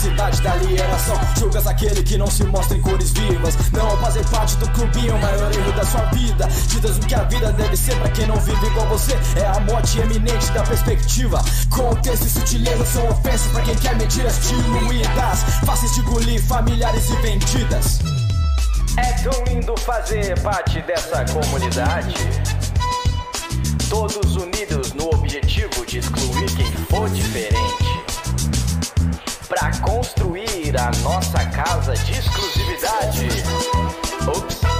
Cidade da alienação Julgas aquele que não se mostra em cores vivas. Não fazer parte do clubinho, o maior erro da sua vida. Ditas o que a vida deve ser pra quem não vive igual você. É a morte eminente da perspectiva. Contexto e sutileza são ofensas pra quem quer mentiras diluídas Fáceis de engolir, familiares e vendidas.
É tão lindo fazer parte dessa comunidade. Todos unidos no objetivo de excluir quem for diferente. Pra construir a nossa casa de exclusividade. Ops,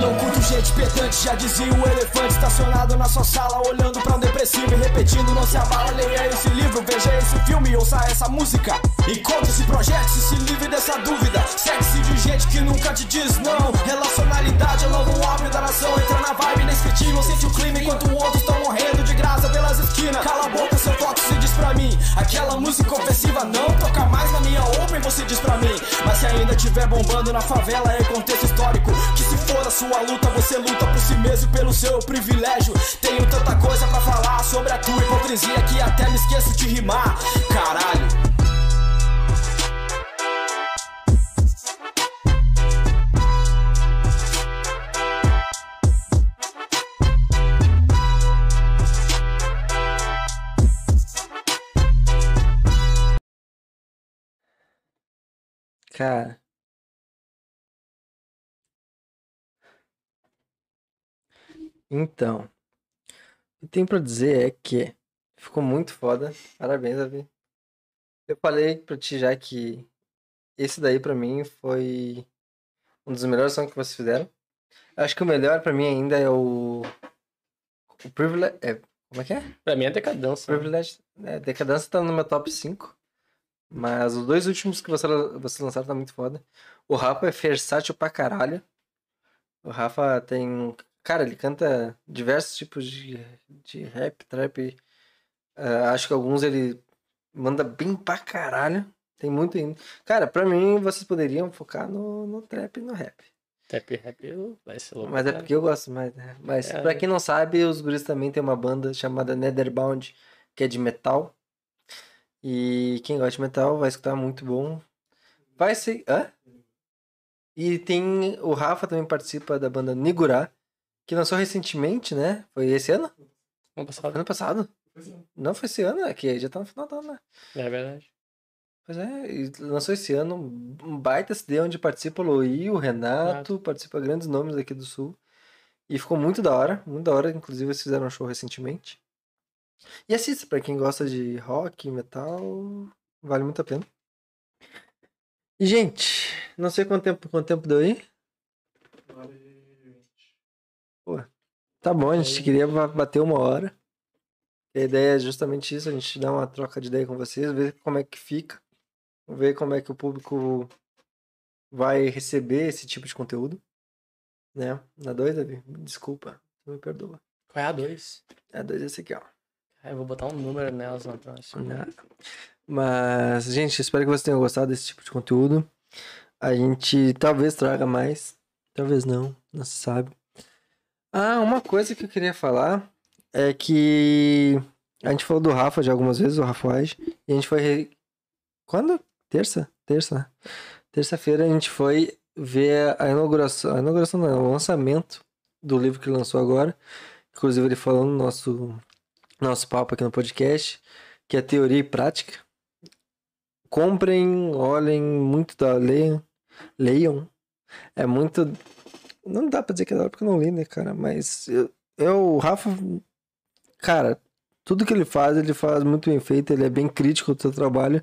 Não curto gente petante, já dizia o elefante Estacionado na sua sala, olhando pra um depressivo E repetindo, não se abala, leia esse livro Veja esse filme, ouça essa música. Encontre-se, projete-se, se livre dessa dúvida. Segue-se de gente que nunca te diz não. Relacionalidade é o novo hábito da nação Entra na vibe inesquecível, sente o clima Enquanto outros estão morrendo de graça pelas esquinas. Cala a boca, seu toque se diz pra mim. Aquela música ofensiva não toca mais na minha open Você diz pra mim. Mas se ainda tiver bombando na favela É contexto histórico Que se for sua luta Você luta por si mesmo e pelo seu privilégio Tenho tanta coisa pra falar Sobre a tua hipocrisia Que até me esqueço de rimar Caralho
Cara. Então. O que tem pra dizer é que ficou muito foda. Parabéns, Davi. Eu falei pra ti já que esse daí pra mim foi um dos melhores sons que vocês fizeram. Acho que o melhor pra mim ainda é o. O Privilege. É... Como é que é?
Pra mim é decadência.
Privilege. É, Decadência tá no meu top 5. Mas os dois últimos que você, vocês lançaram tá muito foda. O Rafa é versátil pra caralho. O Rafa tem. Cara, ele canta diversos tipos de, de rap, trap. Ah, acho que alguns ele manda bem pra caralho. Tem muito ainda. Cara, pra mim, vocês poderiam focar no, no trap e no rap.
Trap rap vai ser louco.
Mas é porque eu gosto mais, né? Mas
É.
pra quem não sabe, os guris também tem uma banda chamada Netherbound, que é de metal. E quem gosta de metal vai escutar muito bom. Vai ser. Hã? E tem. O Rafa também participa da banda Nigurá, que lançou recentemente, né? Foi esse ano?
Vamos passar.
Ano passado? Não foi esse ano, é que já tá no final do ano, né?
É verdade.
Pois é, e lançou esse ano um baita CD onde participa o Loi, o Renato, participa grandes nomes aqui do Sul. E ficou muito da hora, muito da hora. Inclusive, eles fizeram um show recentemente. E assista, pra quem gosta de rock, metal, vale muito a pena. E, gente, não sei quanto tempo, quanto tempo deu aí. Pô, tá bom, a gente queria ba- bater uma hora. A ideia é justamente isso, a gente dar uma troca de ideia com vocês, ver como é que fica, ver como é que o público vai receber esse tipo de conteúdo. Né? Na 2, Davi? Desculpa, me perdoa.
Qual é a 2?
É 2 esse aqui, ó.
eu vou botar um número nelas na próxima.
Né? Mas, gente, espero que vocês tenham gostado desse tipo de conteúdo. A gente talvez traga mais, talvez não, não se sabe. Ah, uma coisa que eu queria falar é que a gente falou do Rafa já algumas vezes, o Rafael, e a gente foi. re- Quando? Terça? Terça, né? Terça-feira a gente foi ver a inauguração, a inauguração não, o lançamento do livro que lançou agora. Inclusive ele falou no nosso, nosso papo aqui no podcast, que é teoria e prática. Comprem, olhem, muito da leiam, leiam. É muito não dá pra dizer que é da hora porque eu não li, né, cara, mas eu, eu o Rafa cara, tudo que ele faz, ele faz muito bem feito, ele é bem crítico do seu trabalho.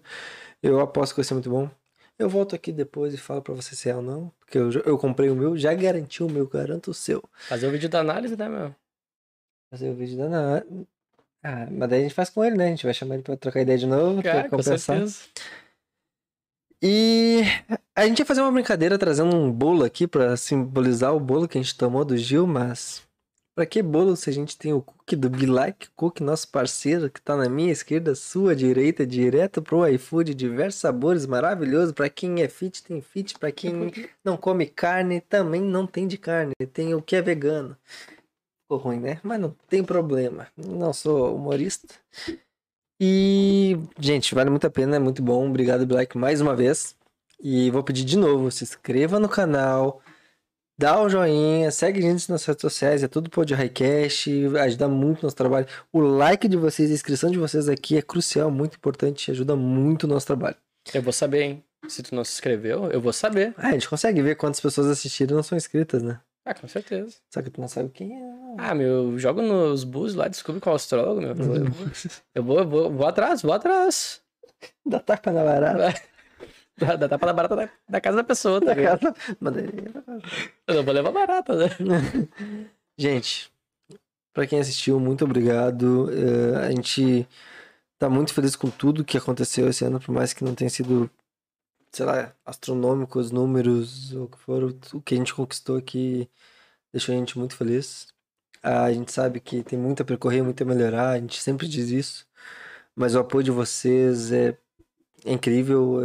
Eu aposto que vai ser muito bom. Eu volto aqui depois e falo pra você se é ou não, porque eu, eu comprei o meu, já garanti o meu, garanto o seu.
Fazer o vídeo da análise, né, meu?
Fazer o vídeo da Ana. Ah, mas daí a gente faz com ele, né? A gente vai chamar ele pra trocar ideia de novo, pra
Cara, com
compensar.
certeza.
E a gente ia fazer uma brincadeira trazendo um bolo aqui pra simbolizar o bolo que a gente tomou do Gil, mas pra que bolo se a gente tem o cookie do Be Like Cook, nosso parceiro, que tá na minha esquerda, sua direita, direto pro iFood, diversos sabores maravilhosos. Pra quem é fit, tem fit. Pra quem não come carne, também não tem de carne. Tem o que é vegano. Ficou ruim, né? Mas não tem problema. Não sou humorista. E, gente, vale muito a pena, é muito bom. Obrigado, Black, mais uma vez. E vou pedir de novo, se inscreva no canal, dá o joinha, segue a gente nas redes sociais, é tudo Pod Highcast, ajuda muito no nosso trabalho. O like de vocês, a inscrição de vocês aqui é crucial, muito importante, ajuda muito o nosso trabalho.
Eu vou saber, hein? Se tu não se inscreveu, eu vou saber.
Ah, a gente consegue ver quantas pessoas assistiram e não são inscritas, né?
Ah, com certeza.
Só que tu não sabe quem é.
Ah, meu, eu jogo nos bus lá, descubro qual é o astrólogo, meu. Eu vou, eu vou, vou, vou, atrás, vou atrás.
Dá tapa na barata.
Dá, dá tapa na barata da, da casa da pessoa, tá
Da
ligado?
casa. Mas daí-
Eu não vou levar barata, né? (laughs)
Gente, pra quem assistiu, muito obrigado. Eh, a gente tá muito feliz com tudo que aconteceu esse ano, por mais que não tenha sido, sei lá, astronômico os números, o que for, o- que a gente conquistou aqui deixou a gente muito feliz. A gente sabe que tem muito a percorrer, muito a melhorar, a gente sempre diz isso, mas o apoio de vocês é, é incrível,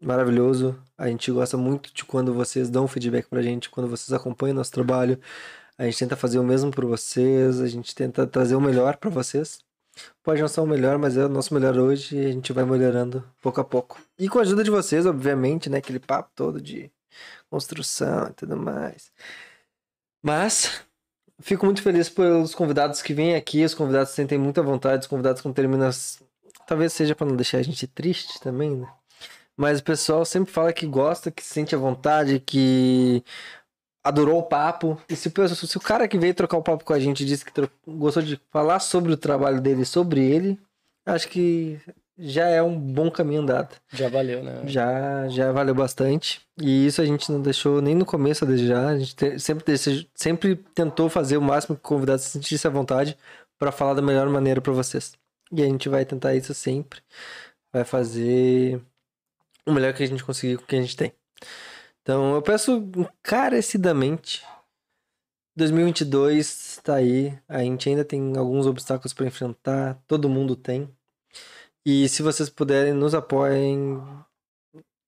é maravilhoso. A gente gosta muito de quando vocês dão feedback pra gente, quando vocês acompanham nosso trabalho. A gente tenta fazer o mesmo por vocês, a gente tenta trazer o melhor pra vocês. Pode não ser o melhor, mas é o nosso melhor hoje e a gente vai melhorando pouco a pouco. E com a ajuda de vocês, obviamente, né? Aquele papo todo de construção e tudo mais. Mas fico muito feliz pelos convidados que vêm aqui, os convidados sentem muita vontade, os convidados com terminas. Talvez seja pra não deixar a gente triste também, né? Mas o pessoal sempre fala que gosta, que se sente à vontade, que adorou o papo. E se se o cara que veio trocar o papo com a gente disse que gostou de falar sobre o trabalho dele, sobre ele, acho que já é um bom caminho andado.
Já valeu, né?
Já, já valeu bastante. E isso a gente não deixou nem no começo a desejar. A gente te- sempre, sempre tentou fazer o máximo que o convidado se sentisse à vontade para falar da melhor maneira para vocês. E a gente vai tentar isso sempre. Vai fazer o melhor que a gente conseguir com o que a gente tem. Então eu peço encarecidamente. 2022 tá aí. A gente ainda tem alguns obstáculos para enfrentar. Todo mundo tem. E se vocês puderem, nos apoiem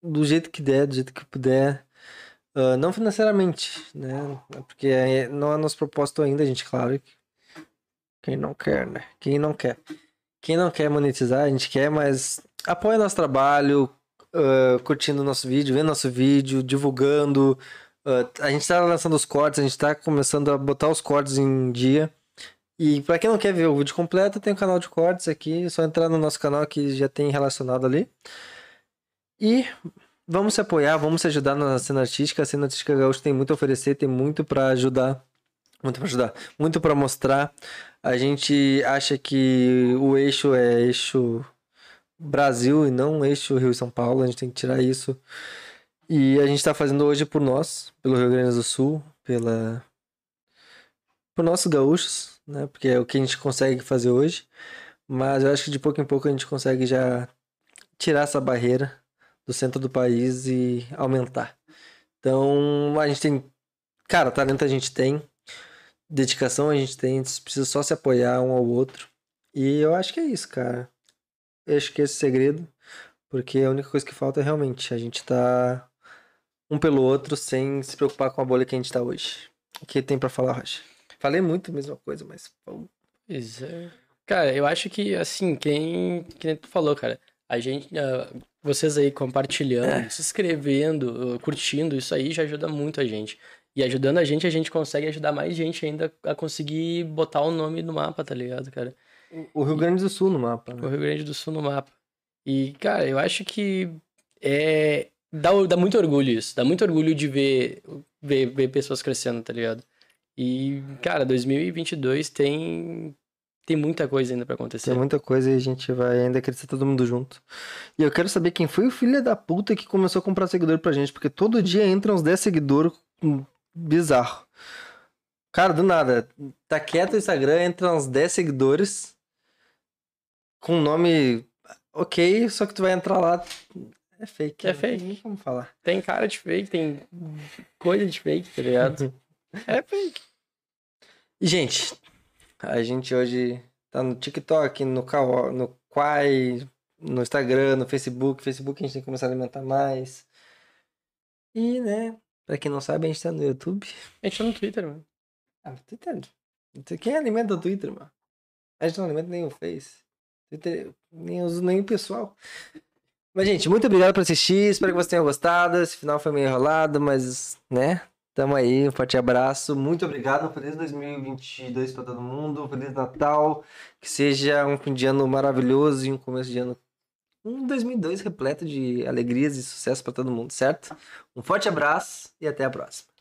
do jeito que der, do jeito que puder. Ah, não financeiramente, né? Porque é- não é nosso propósito ainda, a gente, claro. que Quem não quer, né? Quem não quer. Quem não quer monetizar, a gente quer, mas apoia nosso trabalho, ah, curtindo nosso vídeo, vendo nosso vídeo, divulgando. Ah, a gente tá lançando os cortes, a gente tá começando a botar os cortes em dia. E pra quem não quer ver o vídeo completo, tem o canal de cortes aqui, é só entrar no nosso canal que já tem relacionado ali. E vamos se apoiar, vamos se ajudar na cena artística. A cena artística gaúcha tem muito a oferecer, tem muito pra ajudar. Muito pra ajudar, muito pra mostrar. A gente acha que o eixo é eixo Brasil e não eixo Rio e São Paulo. A gente tem que tirar isso. E a gente tá fazendo hoje por nós, pelo Rio Grande do Sul, pela por nossos gaúchos, né? Porque é o que a gente consegue fazer hoje. Mas eu acho que de pouco em pouco a gente consegue já tirar essa barreira do centro do país e aumentar. Então, a gente tem. Cara, talento a gente tem, dedicação a gente tem, a gente precisa só se apoiar um ao outro. E eu acho que é isso, cara. Eu acho que esse é o segredo, porque a única coisa que falta é realmente a gente tá um pelo outro sem se preocupar com a bolha que a gente tá hoje. O que tem pra falar, Rocha? Falei muito a mesma coisa, mas. vamos-
Pois é. Cara, eu acho que, assim, quem, que nem tu falou, cara, a gente, ah, vocês aí compartilhando, se inscrevendo, ah, curtindo, isso aí já ajuda muito a gente. E ajudando a gente, a gente consegue ajudar mais gente ainda a conseguir botar o nome no mapa, tá ligado, cara?
O Rio Grande do Sul no mapa.
O
Né?
Rio Grande do Sul no mapa. E, cara, eu acho que é. Dá, dá muito orgulho isso. Dá muito orgulho de ver, ver, ver pessoas crescendo, tá ligado? E, cara, 2022 tem. Tem muita coisa ainda pra acontecer.
Tem muita coisa e a gente vai ainda crescer todo mundo junto. E eu quero saber quem foi o filho da puta que começou a comprar seguidor pra gente, porque todo dia entra uns 10 seguidores bizarro. Cara, do nada, tá quieto o Instagram, entra uns 10 seguidores com nome ok, só que tu vai entrar lá. É fake.
É
não tem
fake.
nem como falar.
Tem cara de fake, tem coisa de fake, tá ligado? (laughs) é fake.
Gente, a gente hoje tá no TikTok, no Kawa, no Quai, no Instagram, no Facebook. Facebook a gente tem que começar a alimentar mais. E, né, pra quem não sabe, a gente tá no YouTube.
A gente tá no Twitter, mano.
Ah, Twitter. Quem alimenta o Twitter, mano? A gente não alimenta nem o Face. Nem uso nem pessoal. Mas, gente, muito obrigado por assistir. Espero que vocês tenham gostado. Esse final foi meio enrolado, mas, né? Tamo aí. Um forte abraço. Muito obrigado. Feliz 2022 pra todo mundo. Feliz Natal. Que seja um fim de ano maravilhoso e um começo de ano. Um 2002 repleto de alegrias e sucesso pra todo mundo, certo? Um forte abraço e até a próxima.